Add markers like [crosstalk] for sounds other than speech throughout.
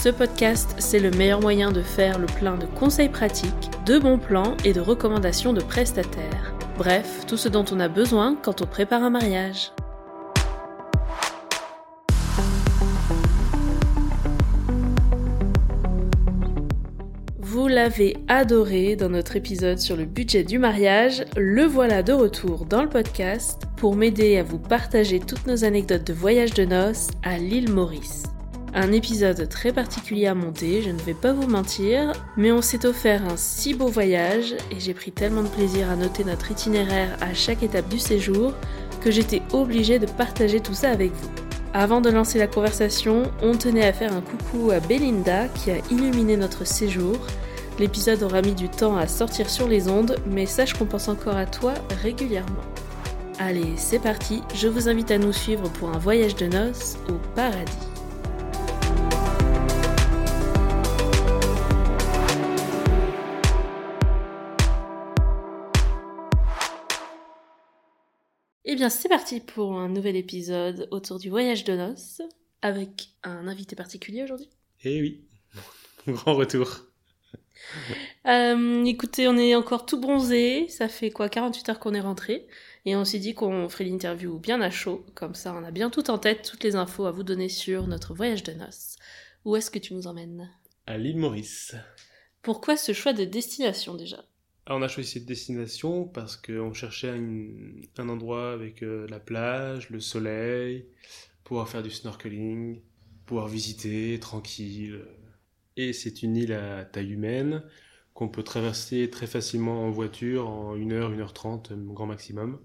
Ce podcast, c'est le meilleur moyen de faire le plein de conseils pratiques, de bons plans et de recommandations de prestataires. Bref, tout ce dont on a besoin quand on prépare un mariage. Vous l'avez adoré dans notre épisode sur le budget du mariage, le voilà de retour dans le podcast pour m'aider à vous partager toutes nos anecdotes de voyage de noces à l'île Maurice. Un épisode très particulier à monter, je ne vais pas vous mentir, mais on s'est offert un si beau voyage et j'ai pris tellement de plaisir à noter notre itinéraire à chaque étape du séjour que j'étais obligée de partager tout ça avec vous. Avant de lancer la conversation, on tenait à faire un coucou à Belinda qui a illuminé notre séjour. L'épisode aura mis du temps à sortir sur les ondes, mais sache qu'on pense encore à toi régulièrement. Allez, c'est parti, je vous invite à nous suivre pour un voyage de noces au paradis. Bien, c'est parti pour un nouvel épisode autour du voyage de noces, avec un invité particulier aujourd'hui. Eh oui, [laughs] grand retour. Euh, écoutez, on est encore tout bronzé, ça fait quoi 48 heures qu'on est rentré, et on s'est dit qu'on ferait l'interview bien à chaud, comme ça on a bien tout en tête, toutes les infos à vous donner sur notre voyage de noces. Où est-ce que tu nous emmènes? À l'île Maurice. Pourquoi ce choix de destination déjà? Alors, on a choisi cette destination parce qu'on cherchait une- un endroit avec euh, la plage, le soleil, pouvoir faire du snorkeling, pouvoir visiter tranquille. Et c'est une île à taille humaine qu'on peut traverser très facilement en voiture en 1 heure, 1 heure 30 grand maximum.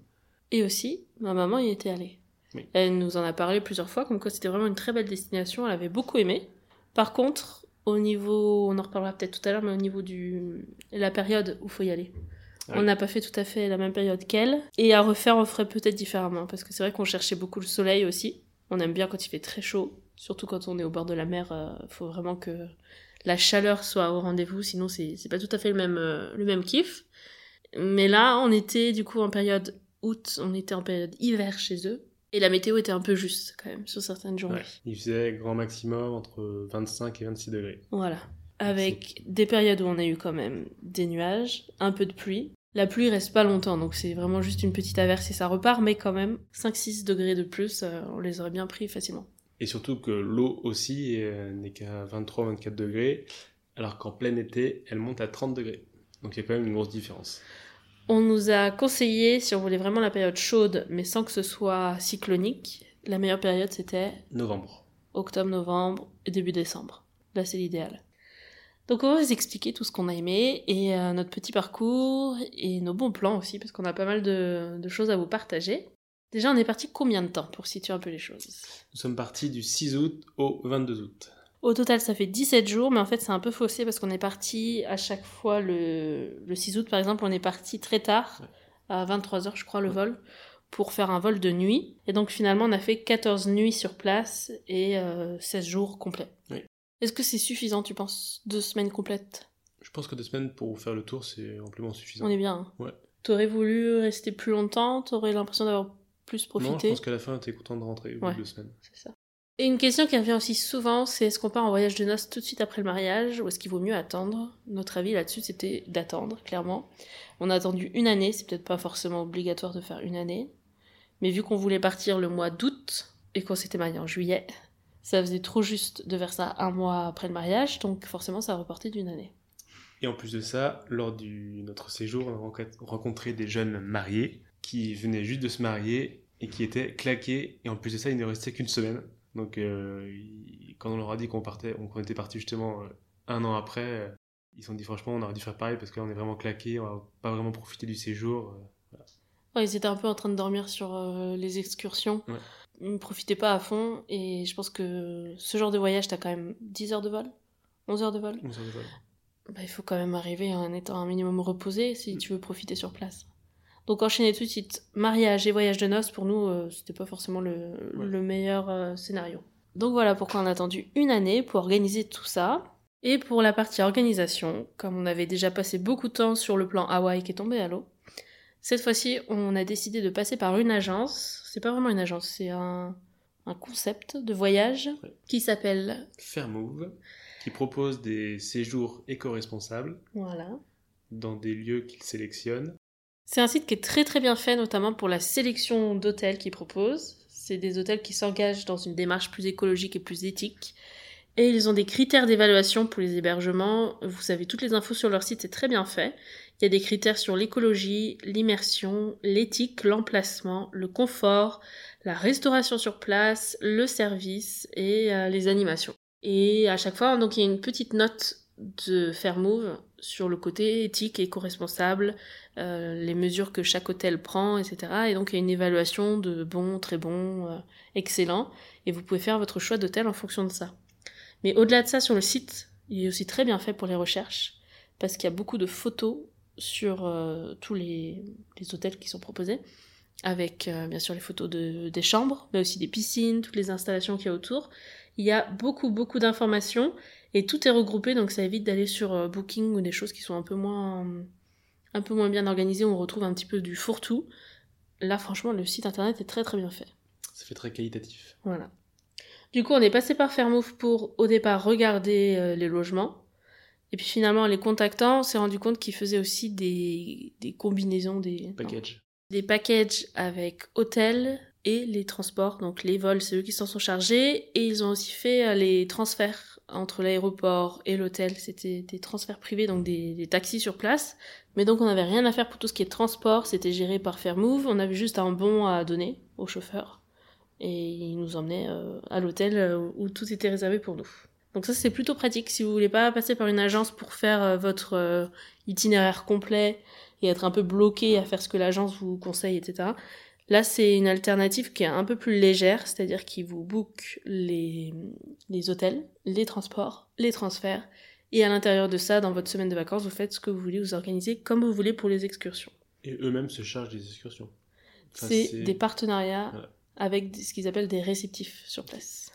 Et aussi, ma maman y était allée. Oui. Elle nous en a parlé plusieurs fois, comme quoi c'était vraiment une très belle destination, elle avait beaucoup aimé. Par contre, au niveau, on en reparlera peut-être tout à l'heure, mais au niveau du la période où faut y aller. On n'a pas fait tout à fait la même période qu'elle. Et à refaire, on ferait peut-être différemment, parce que c'est vrai qu'on cherchait beaucoup le soleil aussi. On aime bien quand il fait très chaud, surtout quand on est au bord de la mer, euh, faut vraiment que la chaleur soit au rendez-vous, sinon c'est c'est pas tout à fait le même, euh, le même kiff. Mais là, on était du coup en période août, on était en période hiver chez eux. Et la météo était un peu juste quand même sur certaines journées. Ouais. Il faisait grand maximum entre 25 et 26 degrés. Voilà. Avec des périodes où on a eu quand même des nuages, un peu de pluie. La pluie reste pas longtemps, donc c'est vraiment juste une petite averse et ça repart, mais quand même, 5-6 degrés de plus, euh, on les aurait bien pris facilement. Et surtout que l'eau aussi euh, n'est qu'à 23-24 degrés, alors qu'en plein été, elle monte à 30 degrés. Donc il y a quand même une grosse différence. On nous a conseillé, si on voulait vraiment la période chaude, mais sans que ce soit cyclonique, la meilleure période c'était Novembre. octobre, novembre et début décembre. Là, c'est l'idéal. Donc, on va vous expliquer tout ce qu'on a aimé et euh, notre petit parcours et nos bons plans aussi, parce qu'on a pas mal de, de choses à vous partager. Déjà, on est parti combien de temps pour situer un peu les choses? Nous sommes partis du 6 août au 22 août. Au total, ça fait 17 jours, mais en fait, c'est un peu faussé parce qu'on est parti à chaque fois le, le 6 août, par exemple, on est parti très tard, à 23h, je crois, le vol, pour faire un vol de nuit. Et donc, finalement, on a fait 14 nuits sur place et euh, 16 jours complets. Oui. Est-ce que c'est suffisant, tu penses Deux semaines complètes? Je pense que deux semaines pour faire le tour, c'est amplement suffisant. On est bien. hein Ouais. T'aurais voulu rester plus longtemps? T'aurais l'impression d'avoir plus Non, je profité? pense qu'à la fin, t'es content de rentrer au bout Ouais. de deux semaines. C'est ça. Et une question qui revient aussi souvent, c'est est-ce qu'on part en voyage de noces tout de suite après le mariage ou est-ce qu'il vaut mieux attendre? Notre avis là-dessus, c'était d'attendre, clairement. On a attendu une année, c'est peut-être pas forcément obligatoire de faire une année. Mais vu qu'on voulait partir le mois d'août et qu'on s'était marié en juillet, ça faisait trop juste de faire ça un mois après le mariage, donc forcément ça a reporté d'une année. Et en plus de ça, lors de notre séjour, on a rencontré des jeunes mariés qui venaient juste de se marier et qui étaient claqués. Et en plus de ça, il ne restait qu'une semaine. Donc, euh, quand on leur a dit qu'on partait, qu'on était parti justement euh, un an après, euh, ils se sont dit franchement, on aurait dû faire pareil parce que là, on est vraiment claqués, on va pas vraiment profiter du séjour. Ouais, ils étaient un peu en train de dormir sur euh, les excursions. Ouais. Ils ne profitaient pas à fond et je pense que ce genre de voyage, t'as quand même 10 heures de vol? 11 heures de vol? Bah, il faut quand même arriver en étant un minimum reposé si tu veux profiter sur place. Donc enchaîner tout de suite mariage et voyage de noces, pour nous, euh, c'était pas forcément le, Ouais. le meilleur euh, scénario. Donc voilà pourquoi on a attendu une année pour organiser tout ça. Et pour la partie organisation, comme on avait déjà passé beaucoup de temps sur le plan Hawaï qui est tombé à l'eau, cette fois-ci, on a décidé de passer par une agence. C'est pas vraiment une agence, c'est un, un concept de voyage Ouais. qui s'appelle. Fairmove, qui propose des séjours éco-responsables Voilà. dans des lieux qu'il sélectionne. C'est un site qui est très très bien fait, notamment pour la sélection d'hôtels qu'ils proposent. C'est des hôtels qui s'engagent dans une démarche plus écologique et plus éthique. Et ils ont des critères d'évaluation pour les hébergements. Vous avez toutes les infos sur leur site, c'est très bien fait. Il y a des critères sur l'écologie, l'immersion, l'éthique, l'emplacement, le confort, la restauration sur place, le service et euh, les animations. Et à chaque fois, donc il y a une petite note de Fairmove sur le côté éthique et éco-responsable, euh, les mesures que chaque hôtel prend, etc. Et donc il y a une évaluation de bon, très bon, euh, excellent, et vous pouvez faire votre choix d'hôtel en fonction de ça. Mais au-delà de ça, sur le site, il est aussi très bien fait pour les recherches, parce qu'il y a beaucoup de photos sur euh, tous les, hôtels qui sont proposés, avec euh, bien sûr les photos de, des chambres, mais aussi des piscines, toutes les installations qu'il y a autour. Il y a beaucoup, beaucoup d'informations, et tout est regroupé, donc ça évite d'aller sur euh, Booking ou des choses qui sont un peu moins un peu moins bien organisé, on retrouve un petit peu du fourre-tout. Là, franchement, le site internet est très très bien fait. Ça fait très qualitatif. Voilà. Du coup, on est passé par Fairmove pour, au départ, regarder euh, les logements. Et puis finalement, en les contactant, on s'est rendu compte qu'ils faisaient aussi des, des combinaisons, des, non, Package. des packages avec hôtel et les transports. Donc les vols, c'est eux qui s'en sont chargés. Et ils ont aussi fait euh, les transferts entre l'aéroport et l'hôtel. C'était des transferts privés, donc des, taxis sur place. Mais donc on n'avait rien à faire pour tout ce qui est transport. C'était géré par Fairmove. On avait juste un bon à donner au chauffeur. Et il nous emmenait euh, à l'hôtel euh, où tout était réservé pour nous. Donc ça c'est plutôt pratique si vous voulez pas passer par une agence pour faire euh, votre itinéraire complet et être un peu bloqué à faire ce que l'agence vous conseille, etc. Là, c'est une alternative qui est un peu plus légère, c'est-à-dire qu'il vous book les, les hôtels, les transports, les transferts, et à l'intérieur de ça, dans votre semaine de vacances, vous faites ce que vous voulez, vous organisez comme vous voulez pour les excursions. Et eux-mêmes se chargent des excursions. Enfin, c'est des partenariats Voilà. avec ce qu'ils appellent des réceptifs sur place.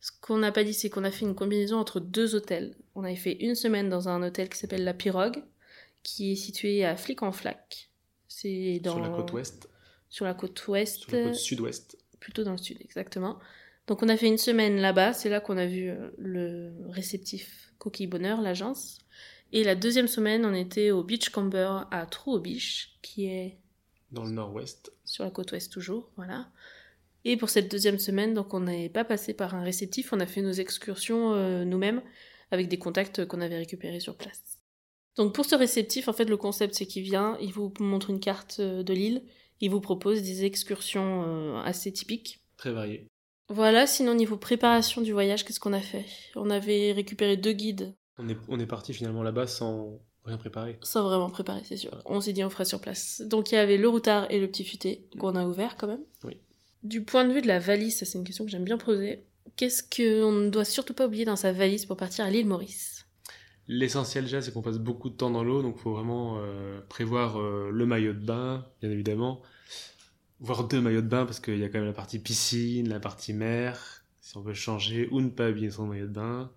Ce qu'on n'a pas dit, c'est qu'on a fait une combinaison entre deux hôtels. On avait fait une semaine dans un hôtel qui s'appelle La Pirogue, qui est situé à Flic-en-Flac. C'est dans... Sur la côte ouest, Sur la côte ouest. sur la côte sud-ouest. plutôt dans le sud, exactement. Donc on a fait une semaine là-bas, c'est là qu'on a vu euh, le réceptif Coquille Bonheur, l'agence. Et la deuxième semaine, on était au Beachcomber à Trou-au-Biche, qui est Dans le nord-ouest. sur la côte ouest toujours, voilà. Et pour cette deuxième semaine, donc on n'est pas passé par un réceptif, on a fait nos excursions euh, nous-mêmes avec des contacts qu'on avait récupérés sur place. Donc pour ce réceptif, en fait, le concept c'est qu'il vient, il vous montre une carte euh, de l'île, il vous propose des excursions euh, assez typiques. Très varié. Voilà, sinon niveau préparation du voyage, qu'est-ce qu'on a fait? On avait récupéré deux guides, On est, on est parti finalement là-bas sans rien préparer. sans vraiment préparer, c'est sûr. On s'est dit on ferait sur place. Donc il y avait le routard et le petit futé, qu'on a ouvert quand même. Oui. Du point de vue de la valise, ça c'est une question que j'aime bien poser. Qu'est-ce qu'on ne doit surtout pas oublier dans sa valise pour partir à l'île Maurice? L'essentiel déjà, c'est qu'on passe beaucoup de temps dans l'eau, donc il faut vraiment euh, prévoir euh, le maillot de bain, bien évidemment. Voire deux maillots de bain, parce qu'il y a quand même la partie piscine, la partie mer, si on veut changer ou ne pas habiller son maillot de bain.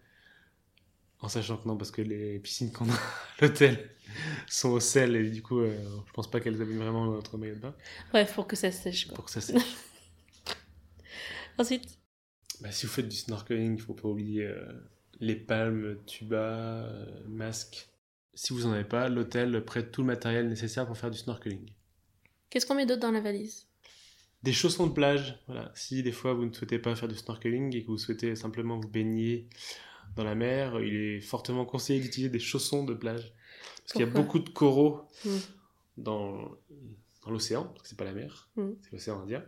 En sachant que non, parce que les piscines qu'on a à [laughs] l'hôtel sont au sel, et du coup, euh, je pense pas qu'elles abîment vraiment notre maillot de bain, Bref, pour que ça sèche quoi. pour que ça sèche. [laughs] Ensuite, Bah, si vous faites du snorkeling, il faut pas oublier euh, les palmes, tuba, euh, masque. Si vous en avez pas, l'hôtel prête tout le matériel nécessaire pour faire du snorkeling. qu'est-ce qu'on met d'autre dans la valise? Des chaussons de plage, voilà. Si des fois vous ne souhaitez pas faire du snorkeling et que vous souhaitez simplement vous baigner dans la mer, il est fortement conseillé d'utiliser des chaussons de plage. Parce qu'il y a beaucoup de coraux Mm. dans, dans l'océan, parce que c'est pas la mer, Mm. c'est l'océan Indien.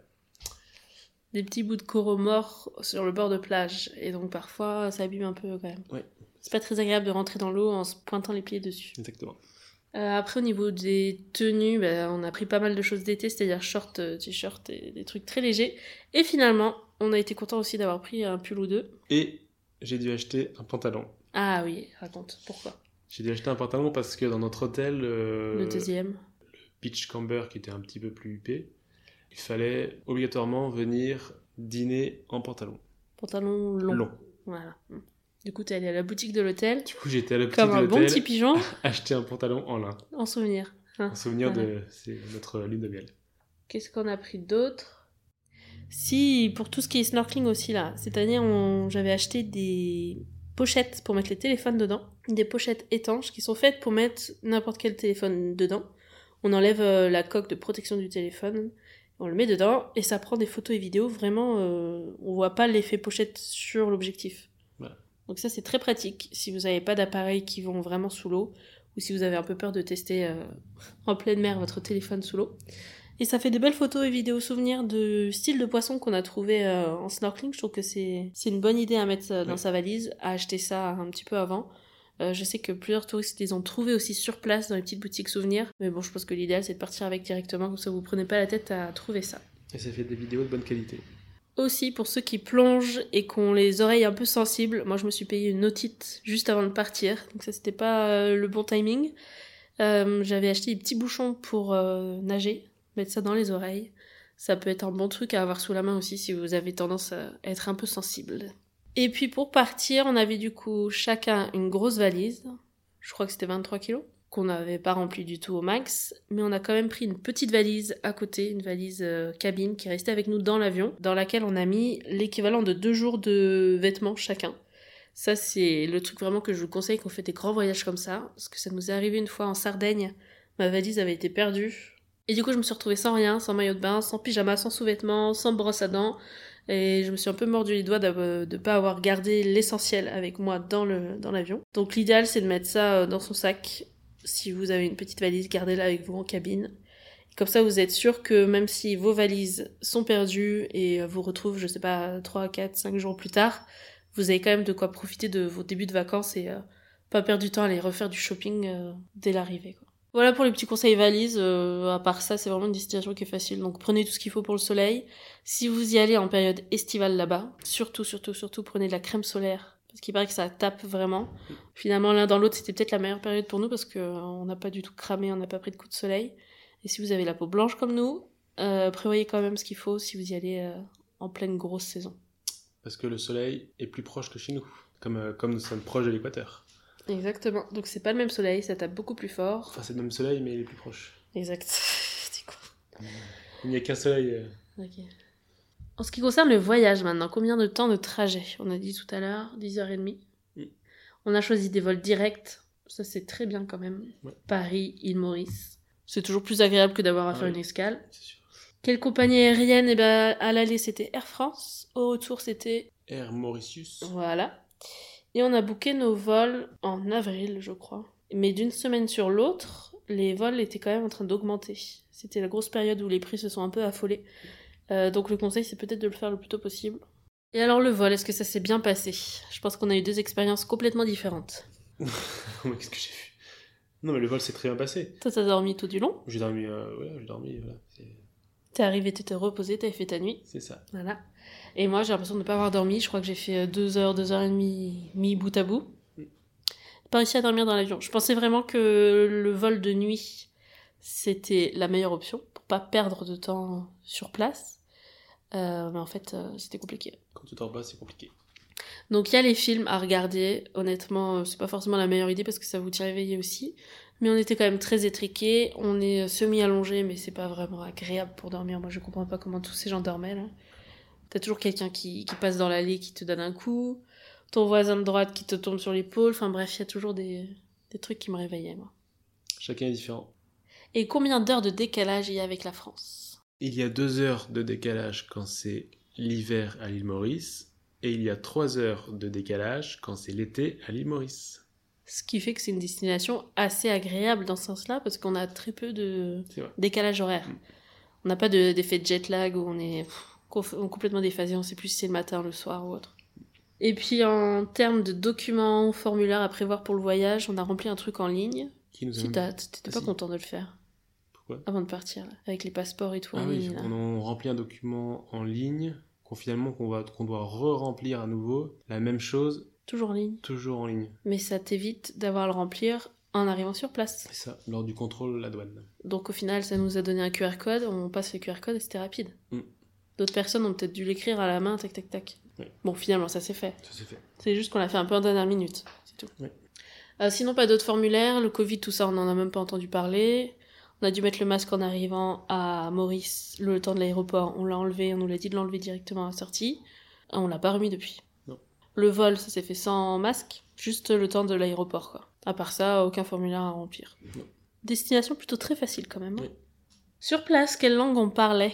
Des petits bouts de coraux morts sur le bord de plage. Et donc parfois, ça abîme un peu quand même. Ouais. C'est pas très agréable de rentrer dans l'eau en se pointant les pieds dessus. Exactement. Euh, après, au niveau des tenues, bah, on a pris pas mal de choses d'été, c'est-à-dire shorts, euh, t-shirts et des trucs très légers. Et finalement, on a été content aussi d'avoir pris un pull ou deux. Et j'ai dû acheter un pantalon. Ah oui, raconte, pourquoi? J'ai dû acheter un pantalon parce que dans notre hôtel, euh, Le deuxième. Beach Camber, qui était un petit peu plus huppé, il fallait obligatoirement venir dîner en pantalon. Pantalon long. Long. Voilà. Du coup, t'es allé à la boutique de l'hôtel, Du coup, j'étais à la boutique comme de un bon l'hôtel, petit pigeon, [laughs] acheter un pantalon en lin. en souvenir. Hein. En souvenir Voilà. de c'est notre lune de miel. Qu'est-ce qu'on a pris d'autre? Si, pour tout ce qui est snorkeling aussi, là, cette année, on... j'avais acheté des pochettes pour mettre les téléphones dedans. Des pochettes étanches qui sont faites pour mettre n'importe quel téléphone dedans. On enlève euh, la coque de protection du téléphone, on le met dedans et ça prend des photos et vidéos. Vraiment, euh, on voit pas l'effet pochette sur l'objectif. Donc ça, c'est très pratique si vous n'avez pas d'appareils qui vont vraiment sous l'eau ou si vous avez un peu peur de tester euh, [laughs] en pleine mer votre téléphone sous l'eau. Et ça fait des belles photos et vidéos souvenirs de style de poisson qu'on a trouvé euh, en snorkeling. Je trouve que c'est c'est une bonne idée à mettre euh, dans Ouais. sa valise, à acheter ça un petit peu avant. Euh, je sais que plusieurs touristes les ont trouvés aussi sur place dans les petites boutiques souvenirs. Mais bon, je pense que l'idéal c'est de partir avec directement, comme ça vous prenez pas la tête à trouver ça. Et ça fait des vidéos de bonne qualité. Aussi pour ceux qui plongent et qui ont les oreilles un peu sensibles, moi je me suis payé une otite juste avant de partir, donc ça c'était pas euh, le bon timing. Euh, J'avais acheté des petits bouchons pour euh, nager, mettre ça dans les oreilles. Ça peut être un bon truc à avoir sous la main aussi si vous avez tendance à être un peu sensible. Et puis pour partir, on avait du coup chacun une grosse valise, je crois que c'était 23 kilos, qu'on n'avait pas rempli du tout au max, mais on a quand même pris une petite valise à côté, une valise euh, cabine qui est restée avec nous dans l'avion, dans laquelle on a mis l'équivalent de deux jours de vêtements chacun. Ça, c'est le truc vraiment que je vous conseille quand on fait des grands voyages comme ça, parce que ça nous est arrivé une fois en Sardaigne, ma valise avait été perdue. Et du coup, je me suis retrouvée sans rien, sans maillot de bain, sans pyjama, sans sous-vêtements, sans brosse à dents. Et je me suis un peu mordu les doigts de ne pas avoir gardé l'essentiel avec moi dans le dans l'avion. Donc l'idéal, c'est de mettre ça euh, dans son sac. Si vous avez une petite valise, gardez-la avec vous en cabine. Comme ça, vous êtes sûr que même si vos valises sont perdues et euh, vous retrouvent, je sais pas, 3, 4, 5 jours plus tard, vous avez quand même de quoi profiter de vos débuts de vacances et euh, pas perdre du temps à aller refaire du shopping euh, dès l'arrivée. Voilà pour les petits conseils valises. euh, à part ça, c'est vraiment une destination qui est facile. Donc prenez tout ce qu'il faut pour le soleil. Si vous y allez en période estivale là-bas, surtout, surtout, surtout, prenez de la crème solaire. Parce qu'il paraît que ça tape vraiment. Finalement, l'un dans l'autre, c'était peut-être la meilleure période pour nous parce qu'on n'a pas du tout cramé, on n'a pas pris de coup de soleil. Et si vous avez la peau blanche comme nous, euh, prévoyez quand même ce qu'il faut si vous y allez euh, en pleine grosse saison. Parce que le soleil est plus proche que chez nous, euh, comme nous sommes proches de l'équateur. Exactement. Donc c'est pas le même soleil, ça tape beaucoup plus fort. Enfin, c'est le même soleil, mais il est plus proche. Exact. [laughs] C'est quoi Il n'y a qu'un soleil. euh, Ok. En ce qui concerne le voyage maintenant, combien de temps de trajet? On a dit tout à l'heure, 10h30. Mm. On a choisi des vols directs. Ça, c'est très bien quand même. Ouais. Paris, île Maurice. C'est toujours plus agréable que d'avoir à Ah faire oui. une escale. c'est sûr. Quelle compagnie aérienne? Eh ben, à l'aller, c'était Air France. Au retour, c'était. Air Mauritius. Voilà. Et on a booké nos vols en avril, je crois. Mais d'une semaine sur l'autre, les vols étaient quand même en train d'augmenter. C'était la grosse période où les prix se sont un peu affolés. Euh, donc le conseil, c'est peut-être de le faire le plus tôt possible. Et alors le vol, est-ce que ça s'est bien passé? Je pense qu'on a eu deux expériences complètement différentes. [laughs] Qu'est-ce que j'ai vu? Non, mais le vol s'est très bien passé. Toi, t'as dormi tout du long? J'ai dormi, euh, ouais, j'ai dormi, voilà. T'es arrivé, t'étais reposé, t'avais fait ta nuit. C'est ça. Voilà. Et moi, j'ai l'impression de ne pas avoir dormi. Je crois que j'ai fait euh, deux heures, deux heures et demie, mis bout à bout. Pas réussi à dormir dans l'avion. Je pensais vraiment que le vol de nuit, c'était la meilleure option pour pas perdre de temps sur place. Euh, mais en fait, euh, c'était compliqué. Quand tu dors pas, c'est compliqué. Donc il y a les films à regarder. Honnêtement, c'est pas forcément la meilleure idée parce que ça vous tient éveillé aussi. Mais on était quand même très étriqués. On est semi-allongé, mais c'est pas vraiment agréable pour dormir. Moi, je comprends pas comment tous ces gens dormaient là. T'as toujours quelqu'un qui, qui passe dans l'allée qui te donne un coup. Ton voisin de droite qui te tombe sur l'épaule. Enfin bref, il y a toujours des, des trucs qui me réveillaient, moi. Chacun est différent. Et combien d'heures de décalage il y a avec la France? Il y a deux heures de décalage quand c'est l'hiver à l'île Maurice, et il y a trois heures de décalage quand c'est l'été à l'île Maurice. Ce qui fait que c'est une destination assez agréable dans ce sens-là parce qu'on a très peu de décalage horaire. Mm. On n'a pas de- d'effet de jet lag où on est complètement déphasé, on sait plus si c'est le matin, le soir ou autre. Et puis en termes de documents, formulaires à prévoir pour le voyage, on a rempli un truc en ligne. Qui nous a... t'étais Ah, pas si. content de le faire Pourquoi? Avant de partir, là, avec les passeports et tout Ah en oui, ligne. on a rempli un document en ligne qu'on finalement qu'on va qu'on doit re-remplir à nouveau la même chose Toujours en ligne. toujours en ligne. Mais ça t'évite d'avoir à le remplir en arrivant sur place. C'est ça, lors du contrôle de la douane. Donc au final, ça nous a donné un QR code, on passe le QR code et c'était rapide. Mm. D'autres personnes ont peut-être dû l'écrire à la main, tac tac tac. Oui. Bon, finalement, ça s'est fait. Ça c'est fait. C'est juste qu'on l'a fait un peu en dernière minute, c'est tout. Oui. Euh, sinon, pas d'autres formulaires. Le Covid, tout ça, on n'en a même pas entendu parler. On a dû mettre le masque en arrivant à Maurice le temps de l'aéroport. On l'a enlevé, on nous l'a dit de l'enlever directement à la sortie. On l'a pas remis depuis. Non. Le vol, ça s'est fait sans masque, juste le temps de l'aéroport, quoi. À part ça, aucun formulaire à remplir. Non. Destination plutôt très facile quand même. hein. Oui. Sur place, quelle langue on parlait?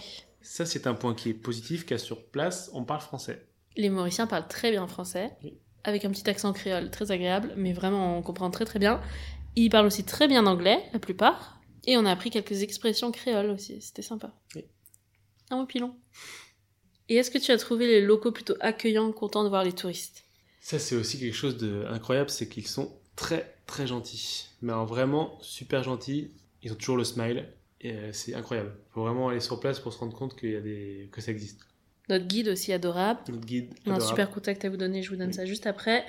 Ça c'est un point qui est positif, car sur place, on parle français. Les Mauriciens parlent très bien français, Oui. avec un petit accent créole très agréable, mais vraiment on comprend très très bien. Ils parlent aussi très bien anglais, la plupart, et on a appris quelques expressions créoles aussi, c'était sympa. Oui. Un mot pilon. Et est-ce que tu as trouvé les locaux plutôt accueillants, contents de voir les touristes? Ça c'est aussi quelque chose d'incroyable, c'est qu'ils sont très très gentils. Mais alors, vraiment super gentils. Ils ont toujours le smile. Et euh, c'est incroyable. Faut vraiment aller sur place pour se rendre compte qu'il y a des... que ça existe. Notre guide aussi adorable. Notre guide, On a un super contact à vous donner, je vous donne Oui. ça juste après.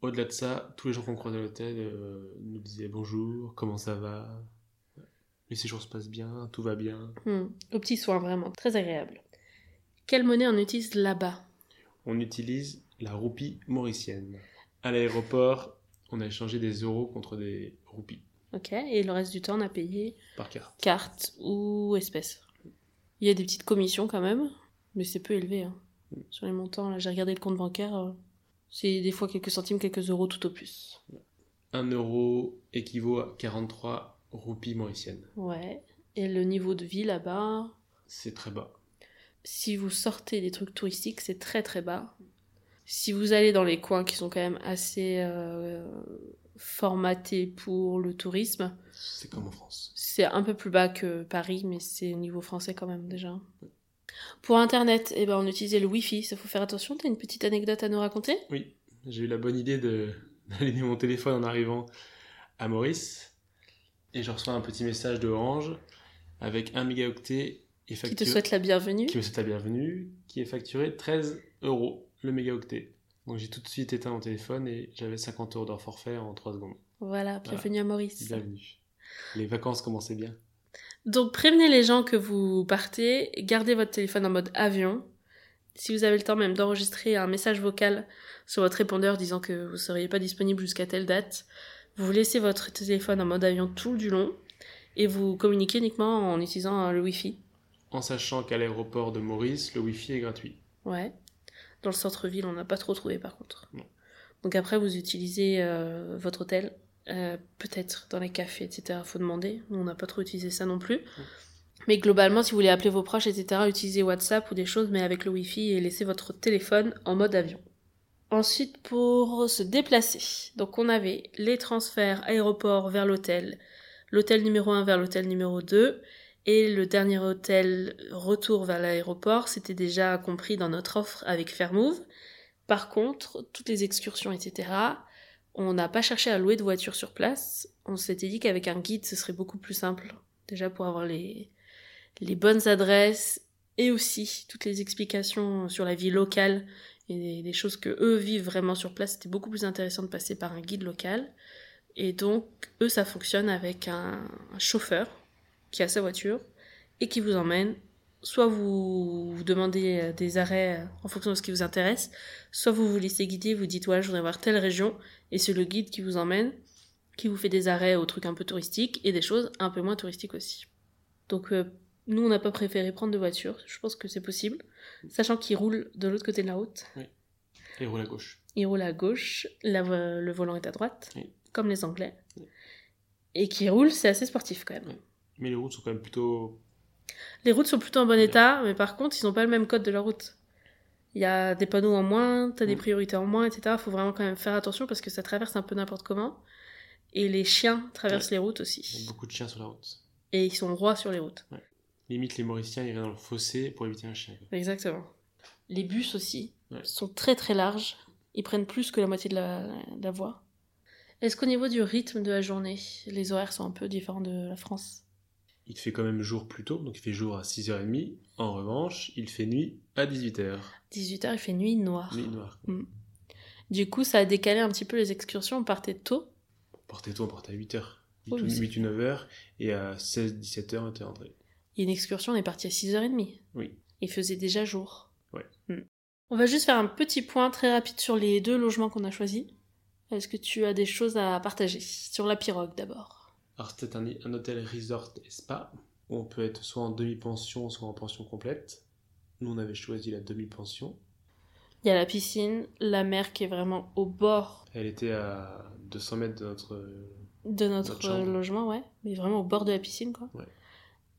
Au-delà de ça, tous les gens qu'on croisait à l'hôtel euh, nous disaient bonjour, comment ça va? Les séjours se passent bien, tout va bien. Hmm, Aux petits soins, vraiment, très agréable. Quelle monnaie on utilise là-bas? On utilise la roupie mauricienne. À l'aéroport, on a échangé des euros contre des roupies Ok, et le reste du temps on a payé par carte. carte ou espèce. Il y a des petites commissions quand même, mais c'est peu élevé. hein. Mm. Sur les montants, là j'ai regardé le compte bancaire, euh, c'est des fois quelques centimes, quelques euros tout au plus. Un euro équivaut à 43 roupies mauriciennes. Ouais. Et le niveau de vie là-bas, C'est très bas. si vous sortez des trucs touristiques, c'est très très bas. Si vous allez dans les coins qui sont quand même assez euh, formatés pour le tourisme, C'est comme en France. C'est un peu plus bas que Paris, mais c'est au niveau français quand même déjà. Pour Internet, eh ben, on utilisait le Wi-Fi, ça faut faire attention. T'as une petite anecdote à nous raconter? Oui, j'ai eu la bonne idée de [laughs] d'allumer mon téléphone en arrivant à Maurice et je reçois un petit message de Orange avec 1 mégaoctet et Qui te facturé souhaite la bienvenue. qui me souhaite la bienvenue, qui est facturé 13 euros le mégaoctet. Donc j'ai tout de suite éteint mon téléphone et j'avais 50 euros d'or forfait en 3 secondes. Voilà, bienvenue à Maurice. Bienvenue. Les vacances commençaient bien. Donc prévenez les gens que vous partez, gardez votre téléphone en mode avion. Si vous avez le temps même d'enregistrer un message vocal sur votre répondeur disant que vous ne seriez pas disponible jusqu'à telle date, vous laissez votre téléphone en mode avion tout du long et vous communiquez uniquement en utilisant le Wi-Fi. En sachant qu'à l'aéroport de Maurice, le wifi est gratuit. Ouais. Dans le centre-ville, on n'a pas trop trouvé par contre. Non. Donc après, vous utilisez euh, votre hôtel, euh, peut-être dans les cafés, etc. Faut demander. Nous, on n'a pas trop utilisé ça non plus. Mais globalement, si vous voulez appeler vos proches, etc., utilisez WhatsApp ou des choses, mais avec le Wi-Fi et laissez votre téléphone en mode avion. Ensuite, pour se déplacer, donc on avait les transferts aéroport vers l'hôtel, l'hôtel numéro 1 vers l'hôtel numéro 2, et le dernier hôtel retour vers l'aéroport, c'était déjà compris dans notre offre avec Fairmove. Par contre, toutes les excursions, etc., on n'a pas cherché à louer de voiture sur place. On s'était dit qu'avec un guide, ce serait beaucoup plus simple. Déjà pour avoir les, bonnes adresses et aussi toutes les explications sur la vie locale et des, choses que eux vivent vraiment sur place. C'était beaucoup plus intéressant de passer par un guide local. Et donc, eux, ça fonctionne avec un chauffeur qui a sa voiture et qui vous emmène. Soit vous, vous demandez euh, des arrêts euh, en fonction de ce qui vous intéresse, soit vous vous laissez guider, vous dites ouais, je voudrais voir telle région, et c'est le guide qui vous emmène, qui vous fait des arrêts aux trucs un peu touristiques et des choses un peu moins touristiques aussi. Donc euh, nous, on n'a pas préféré prendre de voiture, je pense que c'est possible, sachant qu'il roule de l'autre côté de la route. Et roule à gauche. Il roule à gauche, la le volant est à droite, Oui. comme les Anglais. Oui. Et qui roule, c'est assez sportif quand même. Oui. Mais les routes sont quand même plutôt. Les routes sont plutôt en bon état, mais par contre, ils n'ont pas le même code de la route. Il y a des panneaux en moins, t'as des Mm. priorités en moins, etc. Faut vraiment quand même faire attention parce que ça traverse un peu n'importe comment. Et les chiens traversent les routes Il y aussi. a beaucoup de chiens sur la route. Et ils sont rois sur les routes. Limite, les Mauriciens iraient dans le fossé pour éviter un chien. Exactement. Les bus aussi Ouais. sont très très larges. Ils prennent plus que la moitié de la, de la voie. Est-ce qu'au niveau du rythme de la journée, les horaires sont un peu différents de la France? Il fait quand même jour plus tôt, donc il fait jour à 6h30. En revanche, il fait nuit à 18h. 18h, il fait nuit noire. Nuit noire. Du coup, ça a décalé un petit peu les excursions. On partait tôt. On partait tôt, on partait à 8h. Oh, 8, mais c'est- 8 ou 9h. Et à 16-17h, on était rentré. Une excursion, on est parti à 6h30. Oui. Il faisait déjà jour. Ouais. Hmm. On va juste faire un petit point très rapide sur les deux logements qu'on a choisis. Est-ce que tu as des choses à partager? Sur la pirogue d'abord. Alors c'était un, un hôtel resort et spa où on peut être soit en demi-pension, soit en pension complète. Nous, on avait choisi la demi-pension. Il y a la piscine, la mer qui est vraiment au bord Elle était à 200 mètres de notre... de notre, euh, logement, ouais. Mais vraiment au bord de la piscine, quoi. Ouais.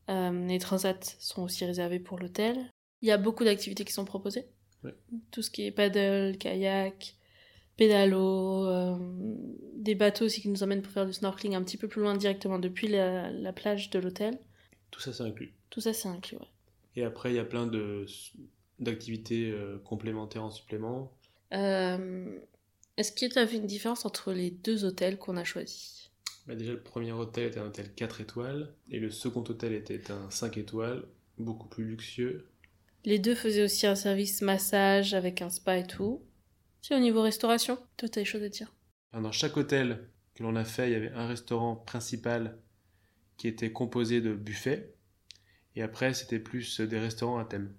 Euh, les transats sont aussi réservés pour l'hôtel. Il y a beaucoup d'activités qui sont proposées. Ouais. Tout ce qui est paddle, kayak, pédalo, euh, des bateaux aussi qui nous emmènent pour faire du snorkeling un petit peu plus loin directement depuis la, la plage de l'hôtel. Tout ça, c'est inclus. Tout ça, c'est inclus, ouais. Et après, il y a plein de d'activités euh, complémentaires en supplément. Euh, Est-ce que tu as vu une différence entre les deux hôtels qu'on a choisis? Bah, déjà, le premier hôtel était un hôtel 4 étoiles et le second hôtel était un 5 étoiles, beaucoup plus luxueux. Les deux faisaient aussi un service massage avec un spa et tout. C'est au niveau restauration, toi t'as des choses à dire. Dans chaque hôtel que l'on a fait, il y avait un restaurant principal qui était composé de buffets. Et après, c'était plus des restaurants à thème.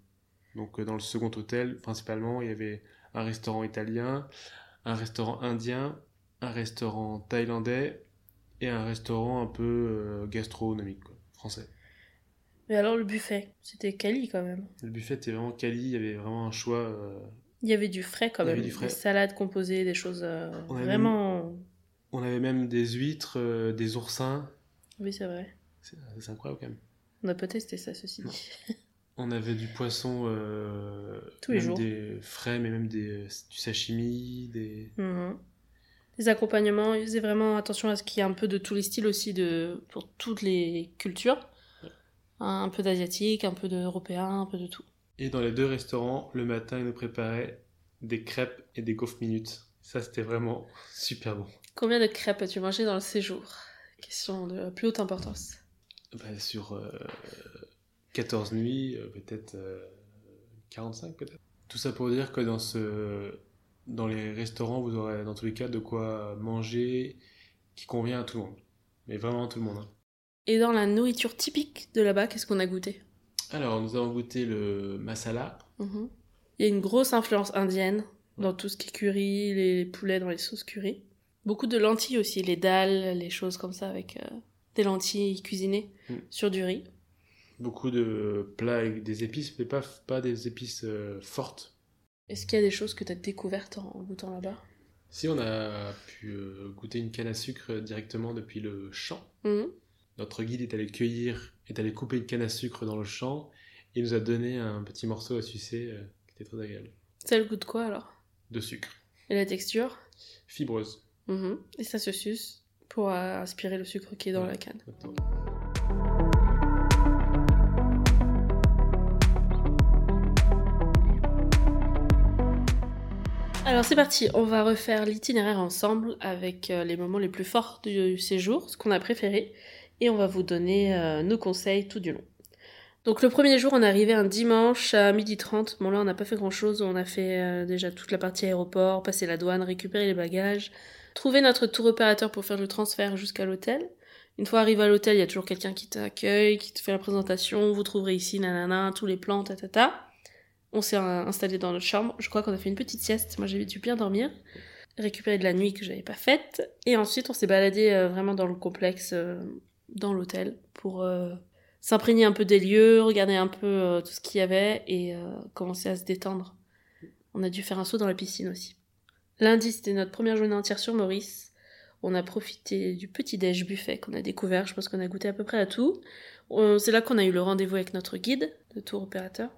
Donc, euh, dans le second hôtel, principalement, il y avait un restaurant italien, un restaurant indien, un restaurant thaïlandais et un restaurant un peu euh, gastronomique, quoi, français. Mais alors le buffet, c'était quali quand même. Le buffet était vraiment quali, il y avait vraiment un choix. euh, Il y avait du frais quand Il y même, avait du frais. des salades composées, des choses euh, On vraiment... On avait même des huîtres, euh, des oursins. Oui c'est vrai. C'est c'est incroyable quand même. On n'a pas testé ça ceci Non. dit. [laughs] On avait du poisson euh, Tous les jours. des frais, mais même des, du sashimi, des... Mhm. Les accompagnements, ils faisaient vraiment attention à ce qu'il y ait un peu de tous les styles aussi, de... pour toutes les cultures. Un peu d'asiatique, un peu d'européen, un peu de tout. Et dans les deux restaurants, le matin, ils nous préparaient des crêpes et des gaufres minutes. Ça, c'était vraiment super bon. Combien de crêpes as-tu mangé dans le séjour? Question de la plus haute importance. Bah, sur euh, 14 nuits, euh, peut-être euh, 45 peut-être. Tout ça pour dire que dans, ce, dans les restaurants, vous aurez dans tous les cas de quoi manger qui convient à tout le monde. Mais vraiment à tout le monde. hein. Et dans la nourriture typique de là-bas, qu'est-ce qu'on a goûté? Alors, nous avons goûté le masala. Mhm. Il y a une grosse influence indienne dans tout ce qui est curry, les poulets dans les sauces curry. Beaucoup de lentilles aussi, les dalles, les choses comme ça avec euh, des lentilles cuisinées Mm. sur du riz. Beaucoup de plats avec des épices, mais pas, pas des épices euh, fortes. Est-ce qu'il y a des choses que tu as découvertes en goûtant là-bas? Si on a pu euh, goûter une canne à sucre directement depuis le champ, Mhm. notre guide est allé cueillir, est allé couper une canne à sucre dans le champ et nous a donné un petit morceau à sucer euh, qui était très agréable. Ça a le goût de quoi alors? De sucre. Et la texture? Fibreuse. Mhm. Et ça se suce pour euh, aspirer le sucre qui est dans Ouais. la canne. Exactement. Alors c'est parti, on va refaire l'itinéraire ensemble avec euh, les moments les plus forts du séjour, ce qu'on a préféré, et on va vous donner euh, nos conseils tout du long. Donc le premier jour, on est arrivé un dimanche à 12h30. Bon là, on n'a pas fait grand-chose, on a fait euh, déjà toute la partie aéroport, passer la douane, récupérer les bagages, trouver notre tour opérateur pour faire le transfert jusqu'à l'hôtel. Une fois arrivé à l'hôtel, il y a toujours quelqu'un qui t'accueille, qui te fait la présentation, vous trouverez ici, nanana, tous les plans, tatata. On s'est installé dans notre chambre. Je crois qu'on a fait une petite sieste. Moi, j'avais dû bien dormir. Récupérer de la nuit que j'avais pas faite. Et ensuite, on s'est baladé euh, vraiment dans le complexe, dans l'hôtel, pour euh, s'imprégner un peu des lieux, regarder un peu euh, tout ce qu'il y avait et euh, commencer à se détendre. On a dû faire un saut dans la piscine aussi. Lundi, c'était notre première journée entière sur Maurice. On a profité du petit déj buffet qu'on a découvert. Je pense qu'on a goûté à peu près à tout. C'est là qu'on a eu le rendez-vous avec notre guide, le tour opérateur.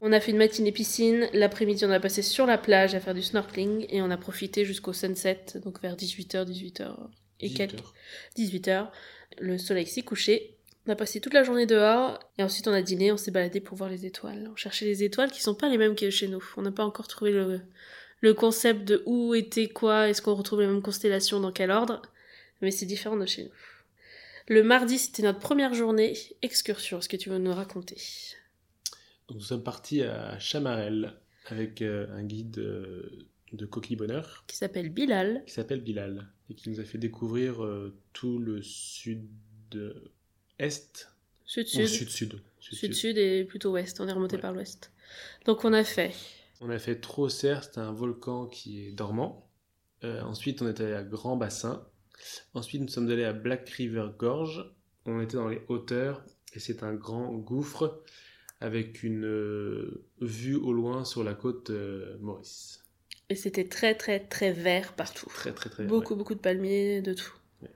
On a fait une matinée piscine, l'après-midi on a passé sur la plage à faire du snorkeling et on a profité jusqu'au sunset, donc vers 18h, 18h et 18 quelques, heures. 18h. Le soleil s'est couché. On a passé toute la journée dehors et ensuite on a dîné, on s'est baladé pour voir les étoiles. On cherchait les étoiles qui sont pas les mêmes que chez nous. On n'a pas encore trouvé le, le concept de où était quoi, est-ce qu'on retrouve les mêmes constellations, dans quel ordre, mais c'est différent de chez nous. Le mardi, c'était notre première journée excursion. Est-ce que tu veux nous raconter nous sommes partis à Chamarel avec euh, un guide euh, de coquille bonheur Qui s'appelle Bilal. qui s'appelle Bilal et qui nous a fait découvrir euh, tout le sud-est ou Sud-sud. sud-sud. Sud-sud et plutôt ouest. On est remonté Ouais. par l'ouest. Donc on a fait. On a fait Trosser, c'est un volcan qui est dormant. Euh, ensuite, on est allé à Grand Bassin. Ensuite, nous sommes allés à Black River Gorge. On était dans les hauteurs et c'est un grand gouffre avec une euh, vue au loin sur la côte Maurice. Et c'était très très très vert partout. Très très très. Beaucoup beaucoup de palmiers, de tout. ouais.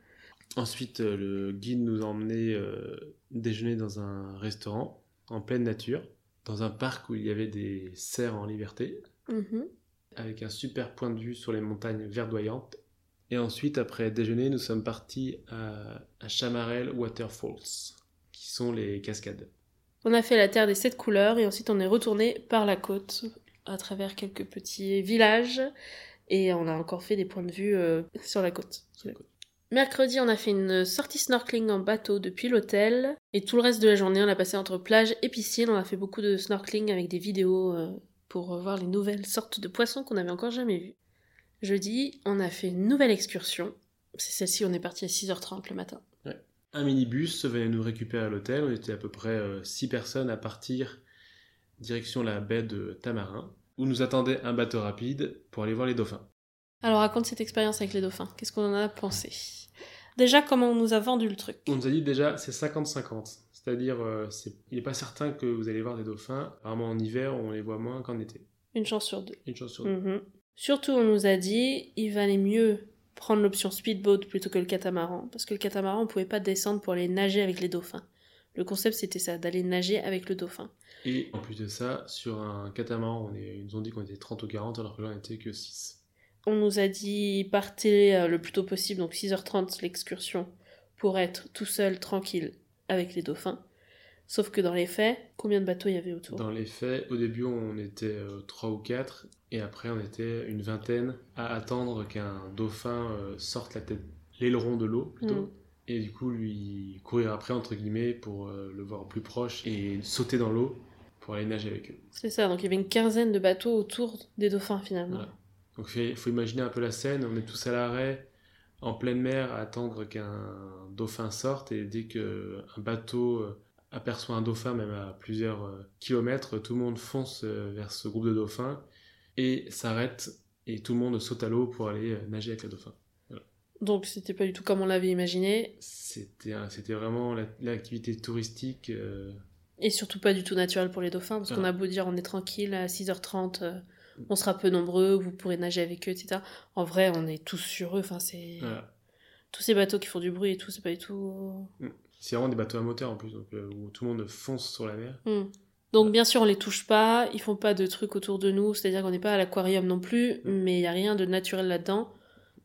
Ensuite, euh, le guide nous a emmené euh, déjeuner dans un restaurant en pleine nature, dans un parc où il y avait des cerfs en liberté. Mhm. avec un super point de vue sur les montagnes verdoyantes. Et ensuite, après déjeuner, nous sommes partis à, à Chamarel Waterfalls, qui sont les cascades. On a fait la terre des sept couleurs et ensuite on est retourné par la côte à travers quelques petits villages et on a encore fait des points de vue euh, sur la côte. Sur la côte. Mercredi, on a fait une sortie snorkeling en bateau depuis l'hôtel et tout le reste de la journée, on a passé entre plage et piscine. On a fait beaucoup de snorkeling avec des vidéos euh, pour voir les nouvelles sortes de poissons qu'on n'avait encore jamais vues. Jeudi, on a fait une nouvelle excursion. C'est celle-ci, on est parti à 6h30 le matin. Un minibus venait nous récupérer à l'hôtel. On était à peu près 6 personnes à partir direction la baie de Tamarin, où nous attendait un bateau rapide pour aller voir les dauphins. Alors raconte cette expérience avec les dauphins. Qu'est-ce qu'on en a pensé? Déjà, comment on nous a vendu le truc? On nous a dit déjà c'est 50-50. C'est-à-dire, euh, c'est- il n'est pas certain que vous allez voir des dauphins. Apparemment, en hiver, on les voit moins qu'en été. Une chance sur deux. Une chose sur deux. Mhm. Surtout, on nous a dit il valait mieux prendre l'option speedboat plutôt que le catamaran, parce que le catamaran, on pouvait pas descendre pour aller nager avec les dauphins. Le concept, c'était ça, d'aller nager avec le dauphin. Et en plus de ça, sur un catamaran, on est, ils nous ont dit qu'on était 30 ou 40, alors que là, on était que 6. On nous a dit partez euh, le plus tôt possible, donc 6h30 l'excursion, pour être tout seul, tranquille, avec les dauphins. Sauf que dans les faits, combien de bateaux il y avait autour? Dans les faits, au début, on était 3 ou 4, et après, on était une vingtaine à attendre qu'un dauphin euh, sorte la tête, l'aileron de l'eau, plutôt. Mm. Et du coup, lui courir après, entre guillemets, pour euh, le voir plus proche et sauter dans l'eau pour aller nager avec eux. C'est ça, donc il y avait une quinzaine de bateaux autour des dauphins finalement. Voilà. Donc il faut imaginer un peu la scène, on est tous à l'arrêt, en pleine mer, à attendre qu'un dauphin sorte, et dès qu'un bateau euh, aperçoit un dauphin, même à plusieurs euh, kilomètres, tout le monde fonce euh, vers ce groupe de dauphins, et s'arrête, et tout le monde saute à l'eau pour aller euh, nager avec le dauphin. Donc c'était pas du tout comme on l'avait imaginé, C'était c'était vraiment la- l'activité touristique. euh, et surtout pas du tout naturel pour les dauphins, parce Ah. qu'on a beau dire on est tranquille à 6h30, euh, on sera peu nombreux, vous pourrez nager avec eux, etc. En vrai, on est tous sur eux, enfin c'est... voilà. Tous ces bateaux qui font du bruit et tout, c'est pas du tout... C'est vraiment des bateaux à moteur en plus, donc, euh, où tout le monde fonce sur la mer. Hmm. Donc bien sûr, on les touche pas, ils font pas de trucs autour de nous, c'est-à-dire qu'on n'est pas à l'aquarium non plus, mais il y a rien de naturel là-dedans.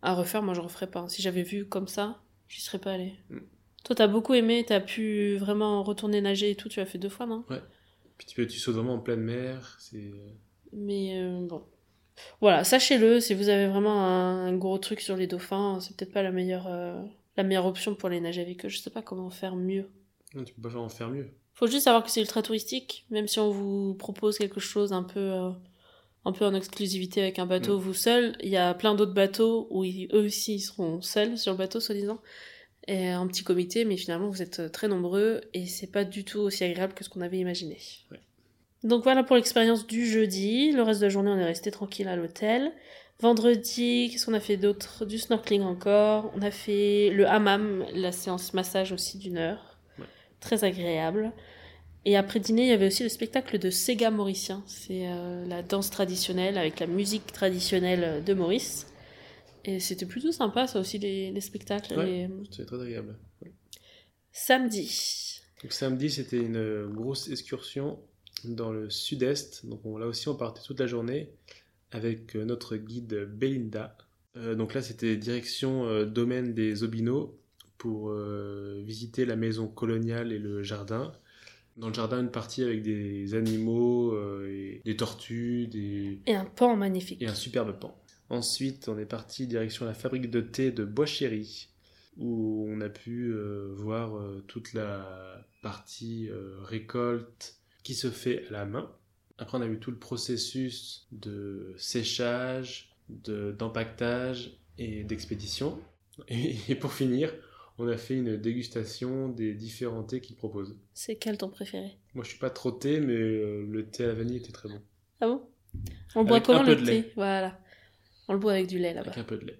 À refaire, moi je referais pas. Si j'avais vu comme ça, j'y serais pas allée. Mm. Toi, t'as beaucoup aimé, t'as pu vraiment retourner nager et tout, tu l'as fait deux fois, non? Puis tu, peux- tu sautes vraiment en pleine mer, c'est... Mais euh, bon. Voilà, sachez-le, si vous avez vraiment un, un gros truc sur les dauphins, c'est peut-être pas la meilleure, euh, la meilleure option pour aller nager avec eux. Je sais pas comment faire mieux. Non, tu peux pas faire en faire mieux. Faut juste savoir que c'est ultra touristique, même si on vous propose quelque chose un peu, euh, un peu en exclusivité avec un bateau Mm. vous seul, il y a plein d'autres bateaux où ils- eux aussi ils seront seuls sur le bateau, soi-disant, et un petit comité, mais finalement vous êtes euh, très nombreux et c'est pas du tout aussi agréable que ce qu'on avait imaginé. Ouais. Donc voilà pour l'expérience du jeudi. Le reste de la journée, on est resté tranquille à l'hôtel. Vendredi, qu'est-ce qu'on a fait d'autre? Du snorkeling encore. On a fait le hammam, la séance massage aussi d'une heure. Ouais. Très agréable. Et après dîner, il y avait aussi le spectacle de Sega mauricien. C'est euh, la danse traditionnelle avec la musique traditionnelle de Maurice. Et c'était plutôt sympa, ça aussi, les, les spectacles. Ouais. les- C'est très agréable. Samedi. Donc samedi, c'était une grosse excursion dans le sud-est. Donc on- là aussi, on partait toute la journée avec euh, notre guide Belinda. Euh, donc là, c'était direction euh, domaine des Obino pour visiter la maison coloniale et le jardin. Dans le jardin, une partie avec des animaux, euh, et des tortues, des... Et un pan magnifique. et un superbe pan. Ensuite, on est parti direction la fabrique de thé de Boischéry où on a pu euh, voir euh, toute la partie récolte qui se fait à la main. Après, on a vu tout le processus de séchage, de- d'empaquetage et d'expédition. Et, et pour finir, on a fait une dégustation des différents thés qu'ils proposent. C'est quel ton préféré? Moi, je suis pas trop thé, mais euh, le thé à la vanille était très bon. Ah bon? On boit comment le thé? lait. Voilà. On le boit avec du lait là-bas. Avec un peu de lait.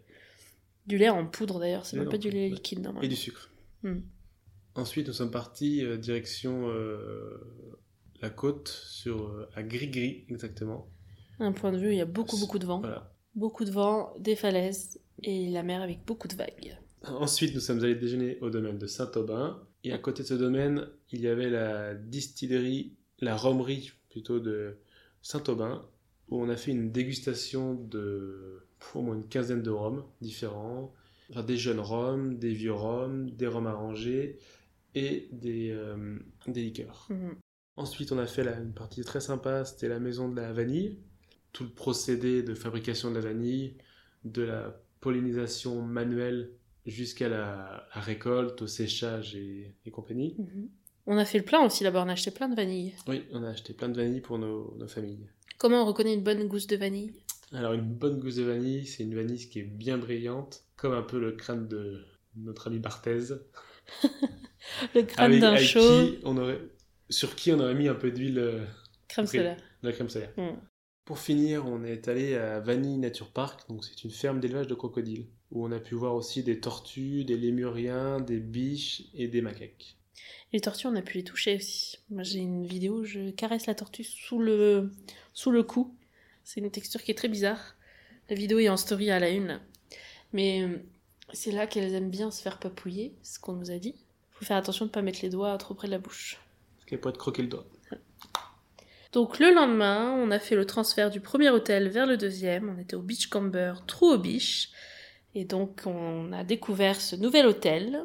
Du lait en poudre d'ailleurs, c'est même pas du lait liquide normalement. Et du sucre. Hmm. Ensuite, nous sommes partis euh, direction euh, la côte, sur, à Gris-Gris exactement. Un point de vue, il y a beaucoup beaucoup de vent. Voilà. Beaucoup de vent, des falaises et la mer avec beaucoup de vagues. Ensuite, nous sommes allés déjeuner au domaine de Saint-Aubin. Et à côté de ce domaine, il y avait la distillerie, la romerie plutôt de Saint-Aubin, où on a fait une dégustation de au moins une quinzaine de rhums différents. Enfin, des jeunes rhums, des vieux rhums, des rhums arrangés et des, euh, des liqueurs. Mhm. Ensuite, on a fait la- une partie très sympa, c'était la maison de la vanille. Tout le procédé de fabrication de la vanille, de la pollinisation manuelle jusqu'à la, la récolte, au séchage et, et compagnie. Mhm. On a fait le plein aussi là-bas, on a acheté plein de vanille. Oui, on a acheté plein de vanille pour nos, nos familles. Comment on reconnaît une bonne gousse de vanille? Alors, une bonne gousse de vanille, c'est une vanille qui est bien brillante, comme un peu le crâne de notre ami Barthez. [laughs] Le crâne avec, d'un chaud, on aurait, sur qui on aurait mis un peu d'huile euh, crème solaire. de la crème solaire. Mhm. Pour finir, on est allé à Vanille Nature Park, donc c'est une ferme d'élevage de crocodiles, où on a pu voir aussi des tortues, des lémuriens, des biches et des macaques. Les tortues, on a pu les toucher aussi. Moi, j'ai une vidéo où je caresse la tortue sous le, sous le cou. C'est une texture qui est très bizarre. La vidéo est en story à la une. Mais euh, c'est là qu'elles aiment bien se faire papouiller, ce qu'on nous a dit. Faut faire attention de ne pas mettre les doigts trop près de la bouche. Parce qu'elle pourrait te croquer le doigt. Donc le lendemain, on a fait le transfert du premier hôtel vers le deuxième. On était au Beachcomber, Trou au Beach. Et donc on a découvert ce nouvel hôtel.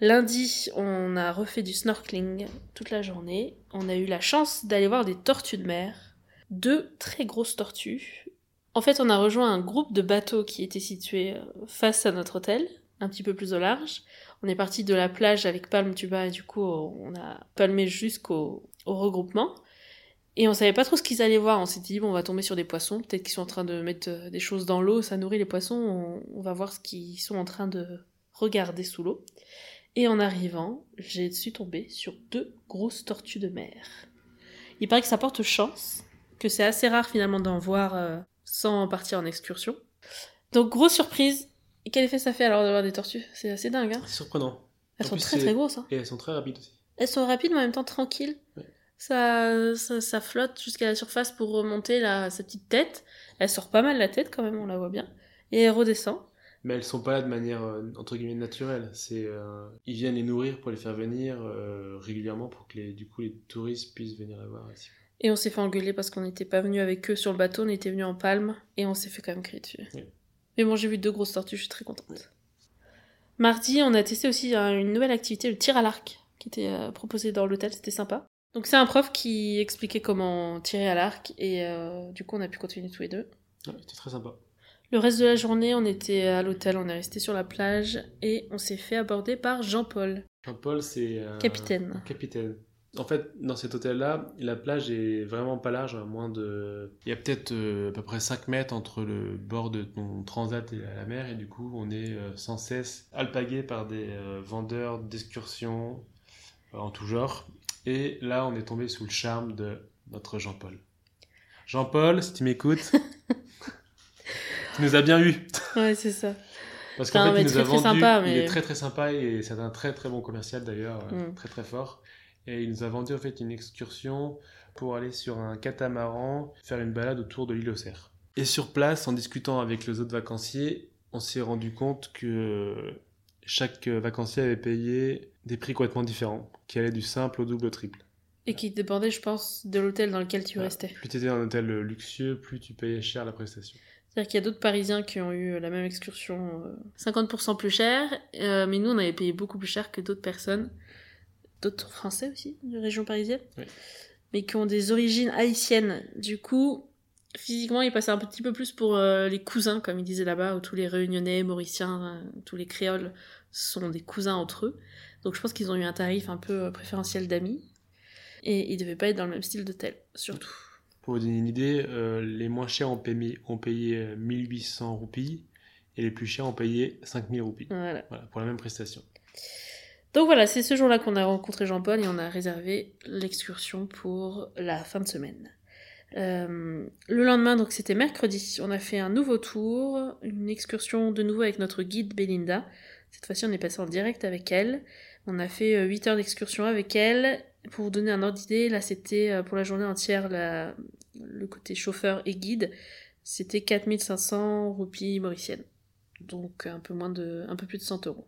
Lundi, on a refait du snorkeling toute la journée. On a eu la chance d'aller voir des tortues de mer. Deux très grosses tortues. En fait, on a rejoint un groupe de bateaux qui était situé euh, face à notre hôtel, un petit peu plus au large. On est parti de la plage avec Palme Tuba et du coup, on a palmé jusqu'au au regroupement. Et on savait pas trop ce qu'ils allaient voir. On s'était dit, bon, on va tomber sur des poissons. Peut-être qu'ils sont en train de mettre euh, des choses dans l'eau. Ça nourrit les poissons. On, on va voir ce qu'ils sont en train de regarder sous l'eau. Et en arrivant, j'ai suis tombée sur deux grosses tortues de mer. Il paraît que ça porte chance, que c'est assez rare finalement d'en voir euh, sans partir en excursion. Donc, grosse surprise. Et quel effet ça fait alors d'avoir des tortues? C'est assez dingue, hein C'est surprenant. Elles En sont plus, très très grosses, hein Et elles sont très rapides aussi. elles sont rapides mais en même temps tranquilles. Ouais. Ça, ça, ça flotte jusqu'à la surface pour remonter la, sa petite tête. Elle sort pas mal la tête quand même, on la voit bien. Et elle redescend. Mais elles sont pas là de manière euh, entre guillemets naturelle. C'est euh, ils viennent les nourrir pour les faire venir euh, régulièrement pour que les, du coup les touristes puissent venir les voir ici. Et on s'est fait engueuler parce qu'on n'était pas venu avec eux sur le bateau, on était venu en palme. Et on s'est fait quand même crier dessus. Mais bon, j'ai vu deux grosses tortues, je suis très contente. Mardi, on a testé aussi une nouvelle activité, le tir à l'arc, qui était euh, proposé dans l'hôtel, c'était sympa. Donc c'est un prof qui expliquait comment tirer à l'arc et euh, du coup on a pu continuer tous les deux. Ouais, C'était très sympa. Le reste de la journée, on était à l'hôtel, on est resté sur la plage et on s'est fait aborder par Jean-Paul, Jean-Paul, c'est un capitaine. capitaine. En fait, dans cet hôtel-là, la plage est vraiment pas large, à moins de... Il y a peut-être euh, à peu près 5 mètres entre le bord de ton transat et la mer, et du coup, on est euh, sans cesse alpagué par des euh, vendeurs d'excursions euh, en tout genre. Et là, on est tombé sous le charme de notre Jean-Paul. Jean-Paul, si tu m'écoutes, [laughs] tu nous as bien eu. Ouais, c'est ça. Parce qu'en fait, il nous très, a très vendu, il est très très sympa et c'est un très très bon commercial d'ailleurs, euh, Mm. très très fort. Et il nous a vendu en fait une excursion pour aller sur un catamaran, faire une balade autour de l'île aux Cerfs. Et sur place, en discutant avec les autres vacanciers, on s'est rendu compte que chaque vacancier avait payé des prix complètement différents, qui allaient du simple au double au triple. Et qui dépendait, je pense, de l'hôtel dans lequel tu restais. Plus tu étais dans un hôtel luxueux, plus tu payais cher la prestation. C'est-à-dire qu'il y a d'autres Parisiens qui ont eu la même excursion euh, 50% plus cher, euh, mais nous on avait payé beaucoup plus cher que d'autres personnes, d'autres Français aussi, de région parisienne, Oui. mais qui ont des origines haïtiennes. Du coup, Physiquement, il passait un petit peu plus pour euh, les cousins, comme ils disaient là-bas, où tous les réunionnais, mauriciens, euh, tous les créoles sont des cousins entre eux. Donc je pense qu'ils ont eu un tarif un peu euh, préférentiel d'amis. Et ils devaient pas être dans le même style d'hôtel, surtout. Pour vous donner une idée, euh, les moins chers ont payé, ont payé euh, 1800 roupies et les plus chers ont payé 5000 roupies. Voilà. Voilà, pour la même prestation. Donc voilà, c'est ce jour-là qu'on a rencontré Jean-Paul et on a réservé l'excursion pour la fin de semaine. Euh, le lendemain, donc c'était mercredi, on a fait un nouveau tour, une excursion de nouveau avec notre guide Belinda. Cette fois-ci, on est passé en direct avec elle. On a fait 8 heures d'excursion avec elle. Pour vous donner un ordre d'idée, là c'était euh, pour la journée entière le côté chauffeur et guide. C'était 4500 roupies mauriciennes. Donc un peu, moins de, un peu plus de 100 euros.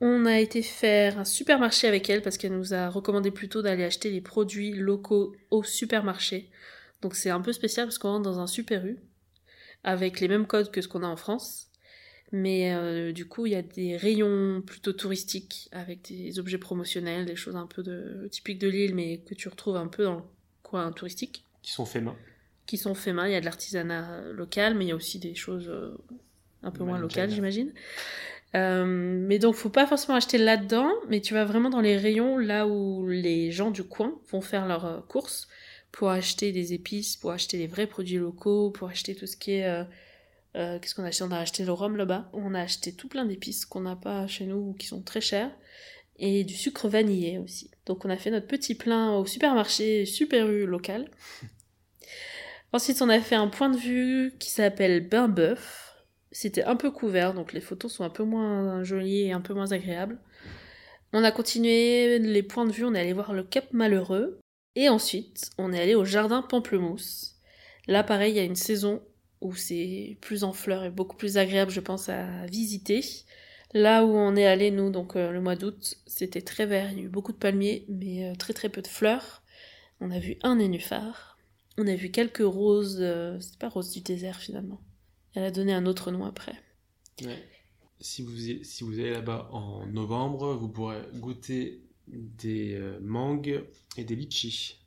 On a été faire un supermarché avec elle parce qu'elle nous a recommandé plutôt d'aller acheter les produits locaux au supermarché. Donc c'est un peu spécial parce qu'on rentre dans un super U avec les mêmes codes que ce qu'on a en France. Mais euh, du coup, il y a des rayons plutôt touristiques avec des objets promotionnels, des choses un peu de, typiques de l'île mais que tu retrouves un peu dans le coin touristique Qui sont faits main. qui sont faits main. Il y a de l'artisanat local, mais il y a aussi des choses euh, un peu moins locales, j'imagine. Euh, mais donc, faut pas forcément acheter là-dedans, mais tu vas vraiment dans les rayons là où les gens du coin vont faire leurs euh, courses pour acheter des épices, pour acheter les vrais produits locaux, pour acheter tout ce qui est. euh, euh, Qu'est-ce qu'on a acheté? On a acheté le rhum là-bas. On a acheté tout plein d'épices qu'on n'a pas chez nous ou qui sont très chères. Et du sucre vanillé aussi. Donc on a fait notre petit plein au supermarché Super U local. [laughs] Ensuite, on a fait un point de vue qui s'appelle Bain Bœuf. C'était un peu couvert, donc les photos sont un peu moins jolies et un peu moins agréables. On a continué les points de vue, on est allé voir le Cap Malheureux. Et ensuite, on est allé au jardin Pamplemousse. Là, pareil, il y a une saison où c'est plus en fleurs et beaucoup plus agréable, je pense, à visiter. Là où on est allé, nous, donc euh, le mois d'août, c'était très vert, il y a eu beaucoup de palmiers, mais euh, très très peu de fleurs. On a vu un nénuphar. On a vu quelques roses, euh, c'est pas rose du désert finalement. Elle a donné un autre nom après. Ouais. Si vous, si vous allez là-bas en novembre, vous pourrez goûter des mangues et des litchis.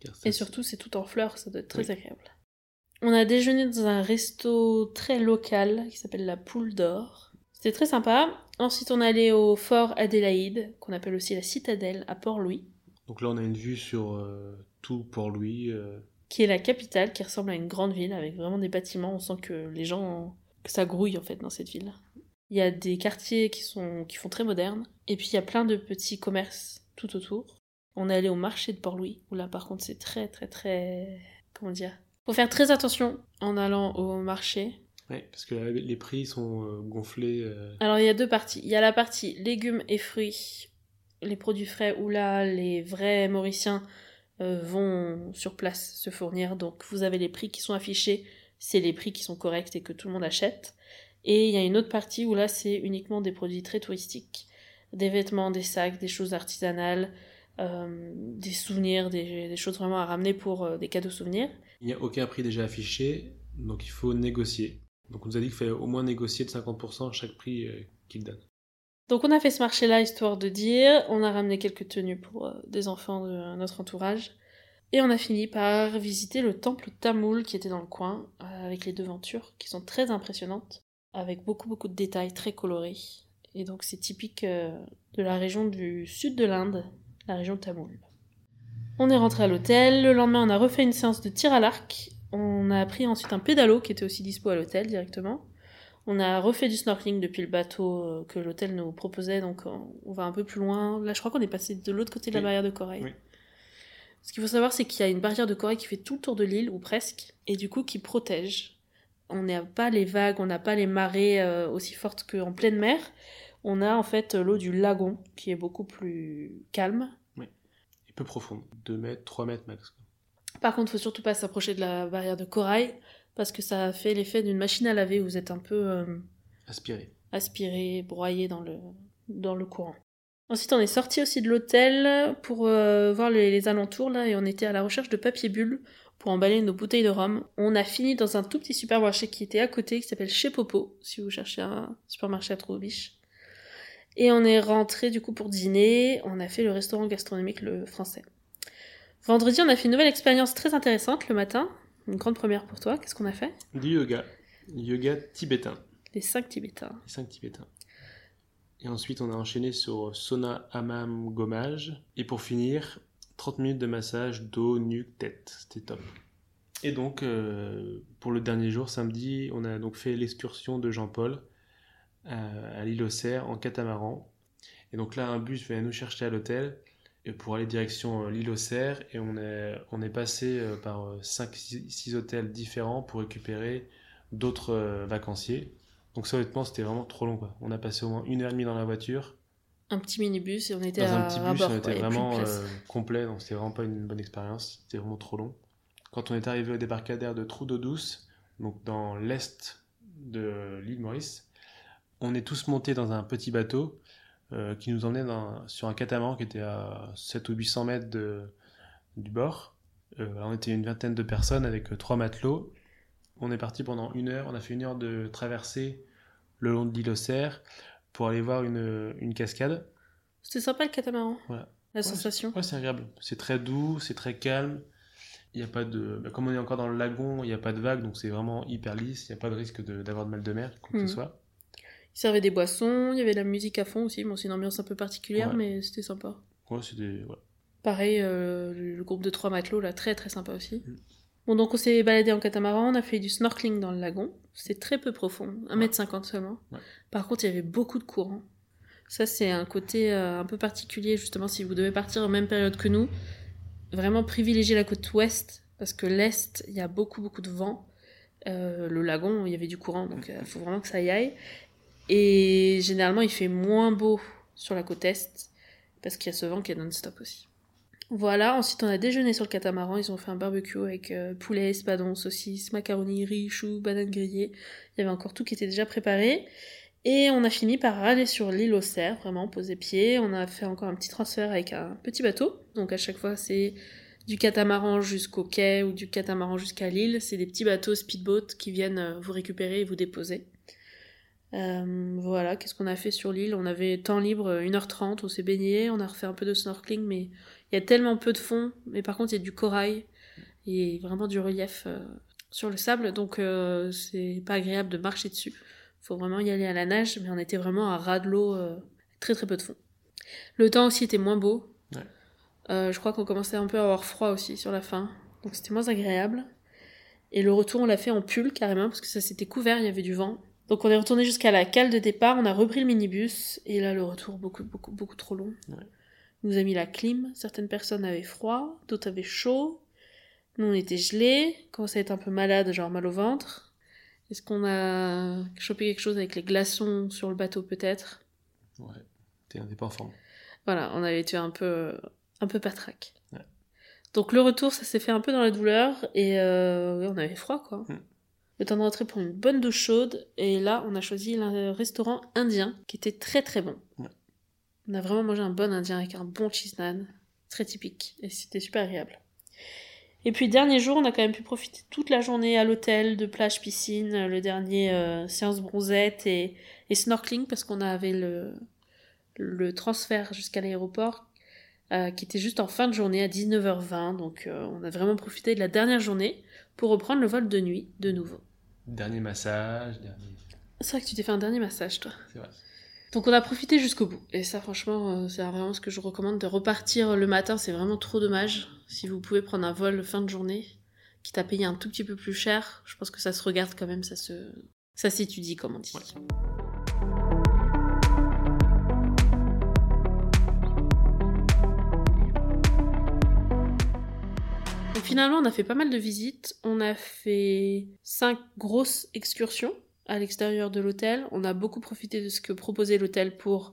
Car ça, Et surtout, c'est tout en fleurs, ça doit être très Oui. agréable. On a déjeuné dans un resto très local qui s'appelle la Poule d'Or. C'était très sympa. Ensuite, on est allé au fort Adélaïde, qu'on appelle aussi la citadelle, à Port-Louis, Donc là, on a une vue sur euh, tout Port-Louis. euh, qui est la capitale, qui ressemble à une grande ville avec vraiment des bâtiments. On sent que les gens, que ça grouille en fait dans cette ville. Il y a des quartiers qui sont qui font très modernes, et puis il y a plein de petits commerces tout autour. On est allé au marché de Port-Louis, où là par contre c'est très très très comment dire. Faut faire très attention en allant au marché. ouais, parce que les prix sont euh, gonflés. euh, Alors il y a deux parties. Il y a la partie légumes et fruits, les produits frais, où là les vrais Mauriciens euh, vont sur place se fournir. Donc vous avez les prix qui sont affichés, c'est les prix qui sont corrects et que tout le monde achète. Et il y a une autre partie où là c'est uniquement des produits très touristiques. Des vêtements, des sacs, des choses artisanales, euh, des souvenirs, des, des choses vraiment à ramener pour euh, des cadeaux souvenirs. Il n'y a aucun prix déjà affiché, donc il faut négocier. Donc on nous a dit qu'il fallait au moins négocier de 50% chaque prix euh, qu'il donne. Donc on a fait ce marché-là histoire de dire, on a ramené quelques tenues pour des enfants de notre entourage, et on a fini par visiter le temple Tamoul qui était dans le coin, avec les devantures qui sont très impressionnantes, avec beaucoup beaucoup de détails très colorés. Et donc c'est typique de la région du sud de l'Inde, la région Tamoul. On est rentré à l'hôtel, le lendemain on a refait une séance de tir à l'arc, on a pris ensuite un pédalo qui était aussi dispo à l'hôtel directement. On a refait du snorkeling depuis le bateau euh, que l'hôtel nous proposait, donc on va un peu plus loin. Là, je crois qu'on est passé de l'autre côté de la Oui. barrière de corail. Oui. Ce qu'il faut savoir, c'est qu'il y a une barrière de corail qui fait tout le tour de l'île, ou presque, et du coup qui protège. On n'a pas les vagues, on n'a pas les marées euh, aussi fortes qu'en pleine mer. On a en fait l'eau du lagon, qui est beaucoup plus calme. Et peu profonde, 2 mètres, 3 mètres max. Par contre, faut surtout pas s'approcher de la barrière de corail, parce que ça fait l'effet d'une machine à laver, vous êtes un peu... euh, Aspiré. aspiré, broyé dans le, dans le courant. Ensuite, on est sorti aussi de l'hôtel pour euh, voir les, les alentours là et on était à la recherche de papier bulle pour emballer nos bouteilles de rhum. On a fini dans un tout petit supermarché qui était à côté qui s'appelle Chez Popo si vous cherchez un supermarché à Troubiche. Et on est rentré du coup pour dîner. On a fait le restaurant gastronomique le français. Vendredi, on a fait une nouvelle expérience très intéressante le matin. Une grande première pour toi. Qu'est-ce qu'on a fait? Du yoga. Yoga tibétain. Les cinq Tibétains. Les cinq tibétains. Et ensuite, on a enchaîné sur sauna, hammam, gommage. Et pour finir, 30 minutes de massage dos, nuque, tête. C'était top. Et donc, euh, pour le dernier jour, samedi, on a donc fait l'excursion de Jean-Paul à l'île aux Cerfs en catamaran. Et donc là, un bus venait nous chercher à l'hôtel et pour aller direction euh, l'île aux Cerfs. Et on est, on est passé euh, par 5-6 hôtels différents pour récupérer d'autres euh, vacanciers. Donc ça, honnêtement, c'était vraiment trop long. Quoi. On a passé au moins une heure et demie dans la voiture. Un petit minibus et on était Dans à un petit bus, bord, on était vraiment euh, complet, donc c'était vraiment pas une bonne expérience. C'était vraiment trop long. Quand on est arrivé au débarcadère de Trou d'eau douce, donc dans l'est de l'île Maurice, on est tous montés dans un petit bateau euh, qui nous emmenait dans- sur un catamaran qui était à 7 ou 800 mètres de- du bord. Euh, on était une vingtaine de personnes avec euh, trois matelots. On est parti pendant une heure. On a fait une heure de traversée le long de l'île aux Cerfs pour aller voir une, une cascade. C'était sympa le catamaran. Voilà. La Ouais, sensation. Ouais, c'est agréable. C'est très doux, c'est très calme. Il y a pas de... bah, Comme on est encore dans le lagon, il n'y a pas de vagues, donc c'est vraiment hyper lisse. Il n'y a pas de risque d'avoir de, mal de mer, quoi que ce soit. Il servait des boissons, il y avait de la musique à fond aussi. Bon, c'est une ambiance un peu particulière, Ouais. mais c'était sympa. Ouais, c'était... ouais. Pareil, euh, le groupe de trois matelots, là, très très sympa aussi. Mm. Bon, donc on s'est baladé en catamaran, on a fait du snorkeling dans le lagon. C'est très peu profond, 1m50 seulement. Ouais. Par contre, il y avait beaucoup de courant. Ça, c'est un côté euh, un peu particulier, justement, si vous devez partir en même période que nous. Vraiment privilégier la côte ouest, parce que l'est, il y a beaucoup beaucoup de vent. Euh, le lagon, il y avait du courant, donc il faut vraiment que ça y aille. Et généralement, il fait moins beau sur la côte est, parce qu'il y a ce vent qui est non-stop aussi. Voilà, ensuite on a déjeuné sur le catamaran, ils ont fait un barbecue avec euh, poulet, espadon, saucisses, macaroni, riz, choux, bananes grillées. Il y avait encore tout qui était déjà préparé. Et on a fini par aller sur l'île aux cerfs, vraiment poser pied. On a fait encore un petit transfert avec un petit bateau. Donc à chaque fois c'est du catamaran jusqu'au quai ou du catamaran jusqu'à l'île. C'est des petits bateaux speedboat qui viennent euh, vous récupérer et vous déposer. Euh, voilà, qu'est-ce qu'on a fait sur l'île? On avait temps libre euh, 1h30, on s'est baigné, on a refait un peu de snorkeling, mais il y a tellement peu de fond. Mais par contre, il y a du corail et vraiment du relief euh, sur le sable, donc euh, c'est pas agréable de marcher dessus. Faut vraiment y aller à la nage, mais on était vraiment à ras de l'eau, euh, très très peu de fond. Le temps aussi était moins beau. Ouais. Euh, je crois qu'on commençait un peu à avoir froid aussi sur la fin, donc c'était moins agréable. Et le retour, on l'a fait en pull carrément, parce que ça s'était couvert, il y avait du vent. Donc on est retourné jusqu'à la cale de départ, on a repris le minibus, et là le retour beaucoup beaucoup beaucoup trop long. Ouais. Nous a mis la clim, certaines personnes avaient froid, d'autres avaient chaud. Nous on était gelés, commençait à être un peu malade, genre mal au ventre. Est-ce qu'on a chopé quelque chose avec les glaçons sur le bateau peut-être? Ouais, t'es un pas en forme. Voilà, on avait été un peu, un peu patraque. Ouais. Donc le retour, ça s'est fait un peu dans la douleur et euh, on avait froid quoi. Mm. Le temps de rentrer pour une bonne douche chaude et là on a choisi un restaurant indien qui était très très bon. Ouais. On a vraiment mangé un bon indien avec un bon cheese naan, très typique et c'était super agréable. Et puis dernier jour, on a quand même pu profiter toute la journée à l'hôtel, de plage, piscine, le dernier euh, séance bronzette et, et snorkeling parce qu'on avait le, le transfert jusqu'à l'aéroport euh, qui était juste en fin de journée à 19h20. Donc euh, on a vraiment profité de la dernière journée pour reprendre le vol de nuit de nouveau. Dernier massage, dernier... C'est vrai que tu t'es fait un dernier massage toi. C'est vrai. Donc on a profité jusqu'au bout. Et ça franchement, euh, c'est vraiment ce que je recommande de repartir le matin. C'est vraiment trop dommage. Si vous pouvez prendre un vol fin de journée, qui t'a payé un tout petit peu plus cher, je pense que ça se regarde quand même, ça se... Ça s'étudie comme on dit. Ouais. Donc finalement, on a fait pas mal de visites. On a fait cinq grosses excursions à l'extérieur de l'hôtel. On a beaucoup profité de ce que proposait l'hôtel pour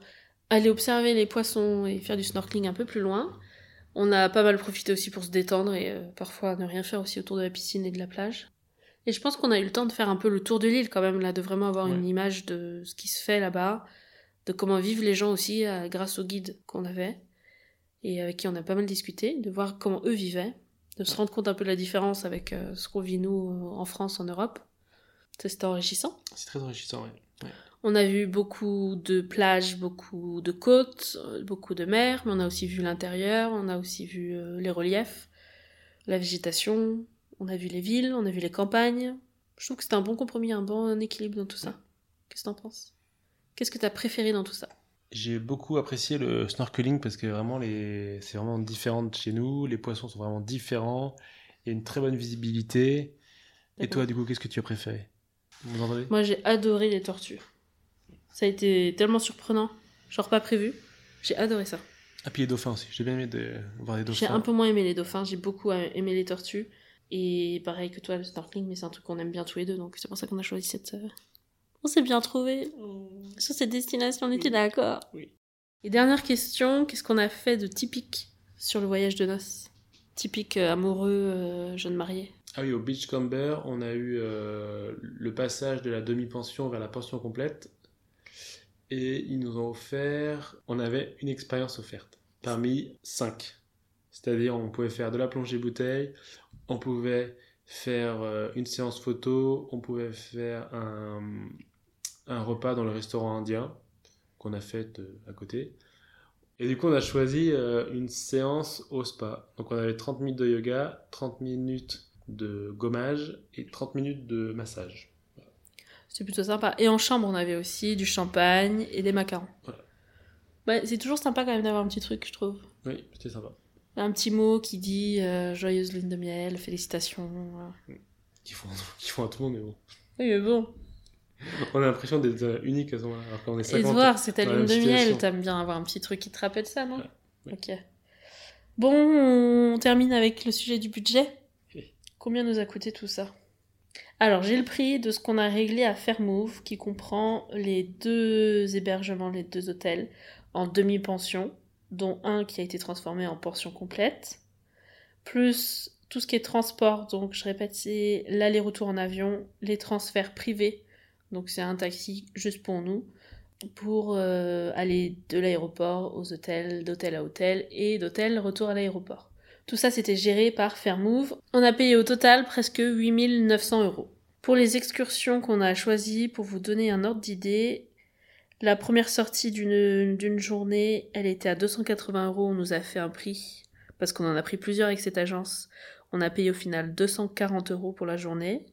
aller observer les poissons et faire du snorkeling un peu plus loin. On a pas mal profité aussi pour se détendre et euh, parfois ne rien faire aussi autour de la piscine et de la plage. Et je pense qu'on a eu le temps de faire un peu le tour de l'île quand même, là, de vraiment avoir Ouais. une image de ce qui se fait là-bas, de comment vivent les gens aussi euh, grâce au guide qu'on avait et avec qui on a pas mal discuté, de voir comment eux vivaient, de se rendre compte un peu de la différence avec euh, ce qu'on vit nous en France, en Europe. C'était enrichissant. C'est très enrichissant, ouais. On a vu beaucoup de plages, beaucoup de côtes, euh, beaucoup de mers, mais on a aussi vu l'intérieur, on a aussi vu euh, les reliefs, la végétation. On a vu les villes, on a vu les campagnes. Je trouve que c'était un bon compromis, un bon équilibre dans tout ça. Qu'est-ce que t'en penses? Qu'est-ce que t'as préféré dans tout ça? J'ai beaucoup apprécié le snorkeling parce que vraiment les... c'est vraiment différent de chez nous. Les poissons sont vraiment différents. Il y a une très bonne visibilité. Et toi, du coup, qu'est-ce que tu as préféré? Vous entendez? Moi, j'ai adoré les tortues. Ça a été tellement surprenant. Genre pas prévu. J'ai adoré ça. Ah, puis les dauphins aussi. J'ai bien aimé de voir les dauphins. J'ai un peu moins aimé les dauphins. J'ai beaucoup aimé les tortues. Et pareil que toi, le snorkeling, mais c'est un truc qu'on aime bien tous les deux. Donc c'est pour ça qu'on a choisi cette. On s'est bien trouvé. Sur cette destination, on était d'accord. Oui. Et dernière question qu'est-ce qu'on a fait de typique sur le voyage de noces? Typique euh, amoureux, euh, jeune marié. Ah oui, au Beachcomber, on a eu euh, le passage de la demi-pension vers la pension complète. Et ils nous ont offert, on avait une expérience offerte parmi cinq. C'est-à-dire, on pouvait faire de la plongée bouteille, on pouvait faire euh, une séance photo, on pouvait faire un, un repas dans le restaurant indien qu'on a fait euh, à côté. Et du coup, on a choisi euh, une séance au spa. Donc, on avait 30 minutes de yoga, 30 minutes de gommage et 30 minutes de massage. C'était plutôt sympa. Et en chambre, on avait aussi du champagne et des macarons. Voilà. Ouais, c'est toujours sympa quand même d'avoir un petit truc, je trouve. Oui, c'était sympa. Un petit mot qui dit euh, joyeuse lune de miel, félicitations. Qui font, [laughs] qui font à tout le monde, mais bon. Oui, mais bon. On a l'impression d'être euh, unique à ce moment-là. Alors qu'on est Et de 50. voir, c'est ta lune de miel, t'aimes bien avoir un petit truc qui te rappelle ça, non Ouais, Ok. Bon, on termine avec le sujet du budget. Oui. Combien nous a coûté tout ça? Alors, j'ai le prix de ce qu'on a réglé à Fairmove, qui comprend les deux hébergements, les deux hôtels, en demi-pension, dont un qui a été transformé en portion complète, plus tout ce qui est transport, donc je répète, c'est l'aller-retour en avion, les transferts privés, donc c'est un taxi juste pour nous, pour euh, aller de l'aéroport aux hôtels, d'hôtel à hôtel et d'hôtel retour à l'aéroport. Tout ça c'était géré par Fairmove. On a payé au total presque 8900 euros. Pour les excursions qu'on a choisies, pour vous donner un ordre d'idée, la première sortie d'une journée, elle était à 280 euros. On nous a fait un prix parce qu'on en a pris plusieurs avec cette agence. On a payé au final 240 euros pour la journée.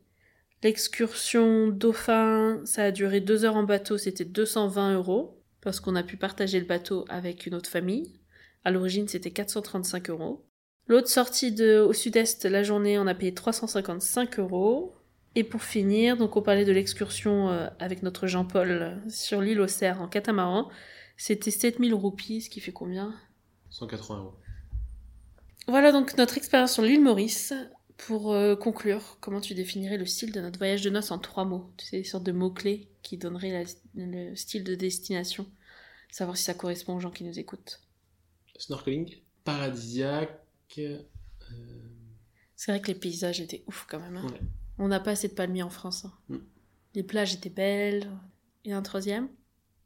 L'excursion Dauphin, ça a duré deux heures en bateau, c'était 220 euros parce qu'on a pu partager le bateau avec une autre famille. À l'origine, c'était 435 euros. L'autre sortie au sud-est, la journée, on a payé 355 euros. Et pour finir, donc on parlait de l'excursion euh, avec notre Jean-Paul euh, sur l'île aux Cerfs en catamaran. C'était 7000 roupies, ce qui fait combien? 180 euros. Voilà donc notre expérience sur l'île Maurice. Pour euh, conclure, comment tu définirais le style de notre voyage de noces en trois mots? Tu sais, des sortes de mots-clés qui donneraient la- le style de destination. Savoir si ça correspond aux gens qui nous écoutent. Snorkeling, paradisiaque. euh, C'est vrai que les paysages étaient ouf quand même. hein. Ouais. On n'a pas assez de palmiers en France. hein. Mm. Les plages étaient belles. Et un troisième?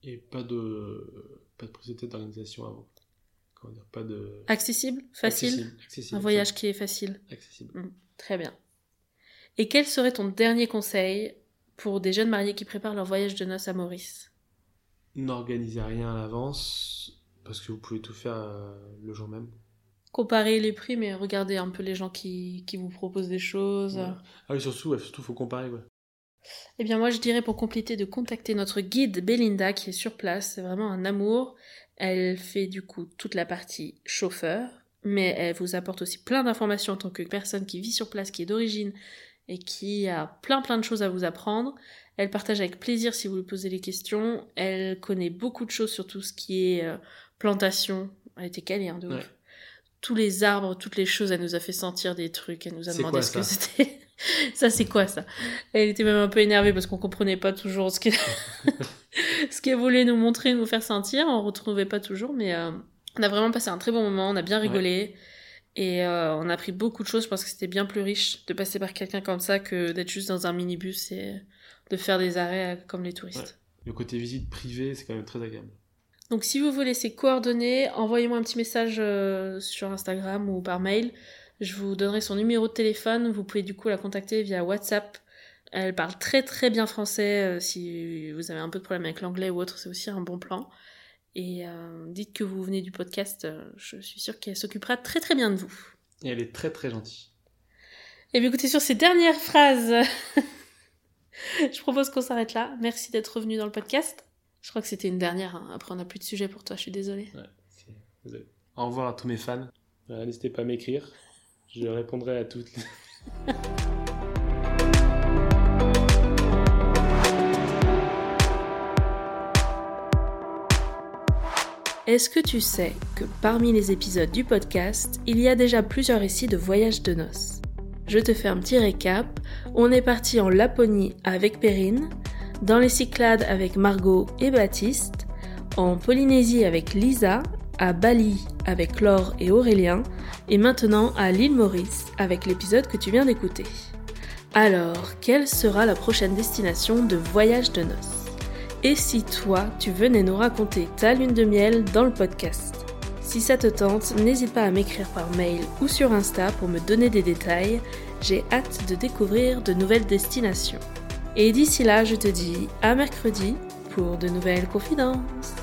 Et pas de, pas de tête d'organisation avant. Comment dire, pas de. Accessible? Facile? Accessible. accessible, Un voyage qui est facile. Accessible. Très bien. Et quel serait ton dernier conseil pour des jeunes mariés qui préparent leur voyage de noces à Maurice? N'organisez rien à l'avance parce que vous pouvez tout faire euh, le jour même. Comparer les prix, mais regardez un peu les gens qui, qui vous proposent des choses. Ouais. Ah oui, surtout, ouais, surtout faut comparer. Ouais. Eh bien, moi, je dirais pour compléter de contacter notre guide Belinda qui est sur place. C'est vraiment un amour. Elle fait du coup toute la partie chauffeur, mais elle vous apporte aussi plein d'informations en tant que personne qui vit sur place, qui est d'origine et qui a plein plein de choses à vous apprendre. Elle partage avec plaisir si vous lui posez les questions. Elle connaît beaucoup de choses sur tout ce qui est euh, plantation. Elle était calée, hein, de ouf. Ouais. Tous les arbres, toutes les choses, elle nous a fait sentir des trucs. Elle nous a demandé quoi, ce que c'était. [laughs] ça, c'est quoi ça? Elle était même un peu énervée parce qu'on comprenait pas toujours ce qu'elle [laughs] ce qu'elle voulait nous montrer, nous faire sentir. On retrouvait pas toujours, mais euh, on a vraiment passé un très bon moment. On a bien rigolé. Et euh, on a appris beaucoup de choses. Je pense que c'était bien plus riche de passer par quelqu'un comme ça que d'être juste dans un minibus et de faire des arrêts euh, comme les touristes. Le côté visite privée, c'est quand même très agréable. Donc si vous voulez ces coordonnées, envoyez-moi un petit message euh, sur Instagram ou par mail. Je vous donnerai son numéro de téléphone. Vous pouvez du coup la contacter via WhatsApp. Elle parle très très bien français. euh, si vous avez un peu de problème avec l'anglais ou autre, c'est aussi un bon plan. Et euh, dites que vous venez du podcast. je suis sûre qu'elle s'occupera très très bien de vous. Et elle est très très gentille. Et bien écoutez, sur ces dernières phrases, [laughs] je propose qu'on s'arrête là. Merci d'être revenu dans le podcast. Je crois que c'était une dernière. hein. Après, on n'a plus de sujet pour toi, je suis désolée. Ouais, c'est- désolé. Au revoir à tous mes fans. Euh, N'hésitez pas à m'écrire. Je répondrai à toutes. [laughs] Est-ce que tu sais que parmi les épisodes du podcast, il y a déjà plusieurs récits de voyages de noces? Je te fais un petit récap. On est parti en Laponie avec Perrine, dans les Cyclades avec Margot et Baptiste, en Polynésie avec Lisa, à Bali avec Laure et Aurélien, et maintenant à l'île Maurice avec l'épisode que tu viens d'écouter. Alors, quelle sera la prochaine destination de voyage de noces? Et si toi, tu venais nous raconter ta lune de miel dans le podcast? Si ça te tente, n'hésite pas à m'écrire par mail ou sur Insta pour me donner des détails. J'ai hâte de découvrir de nouvelles destinations. Et d'ici là, je te dis à mercredi pour de nouvelles confidences.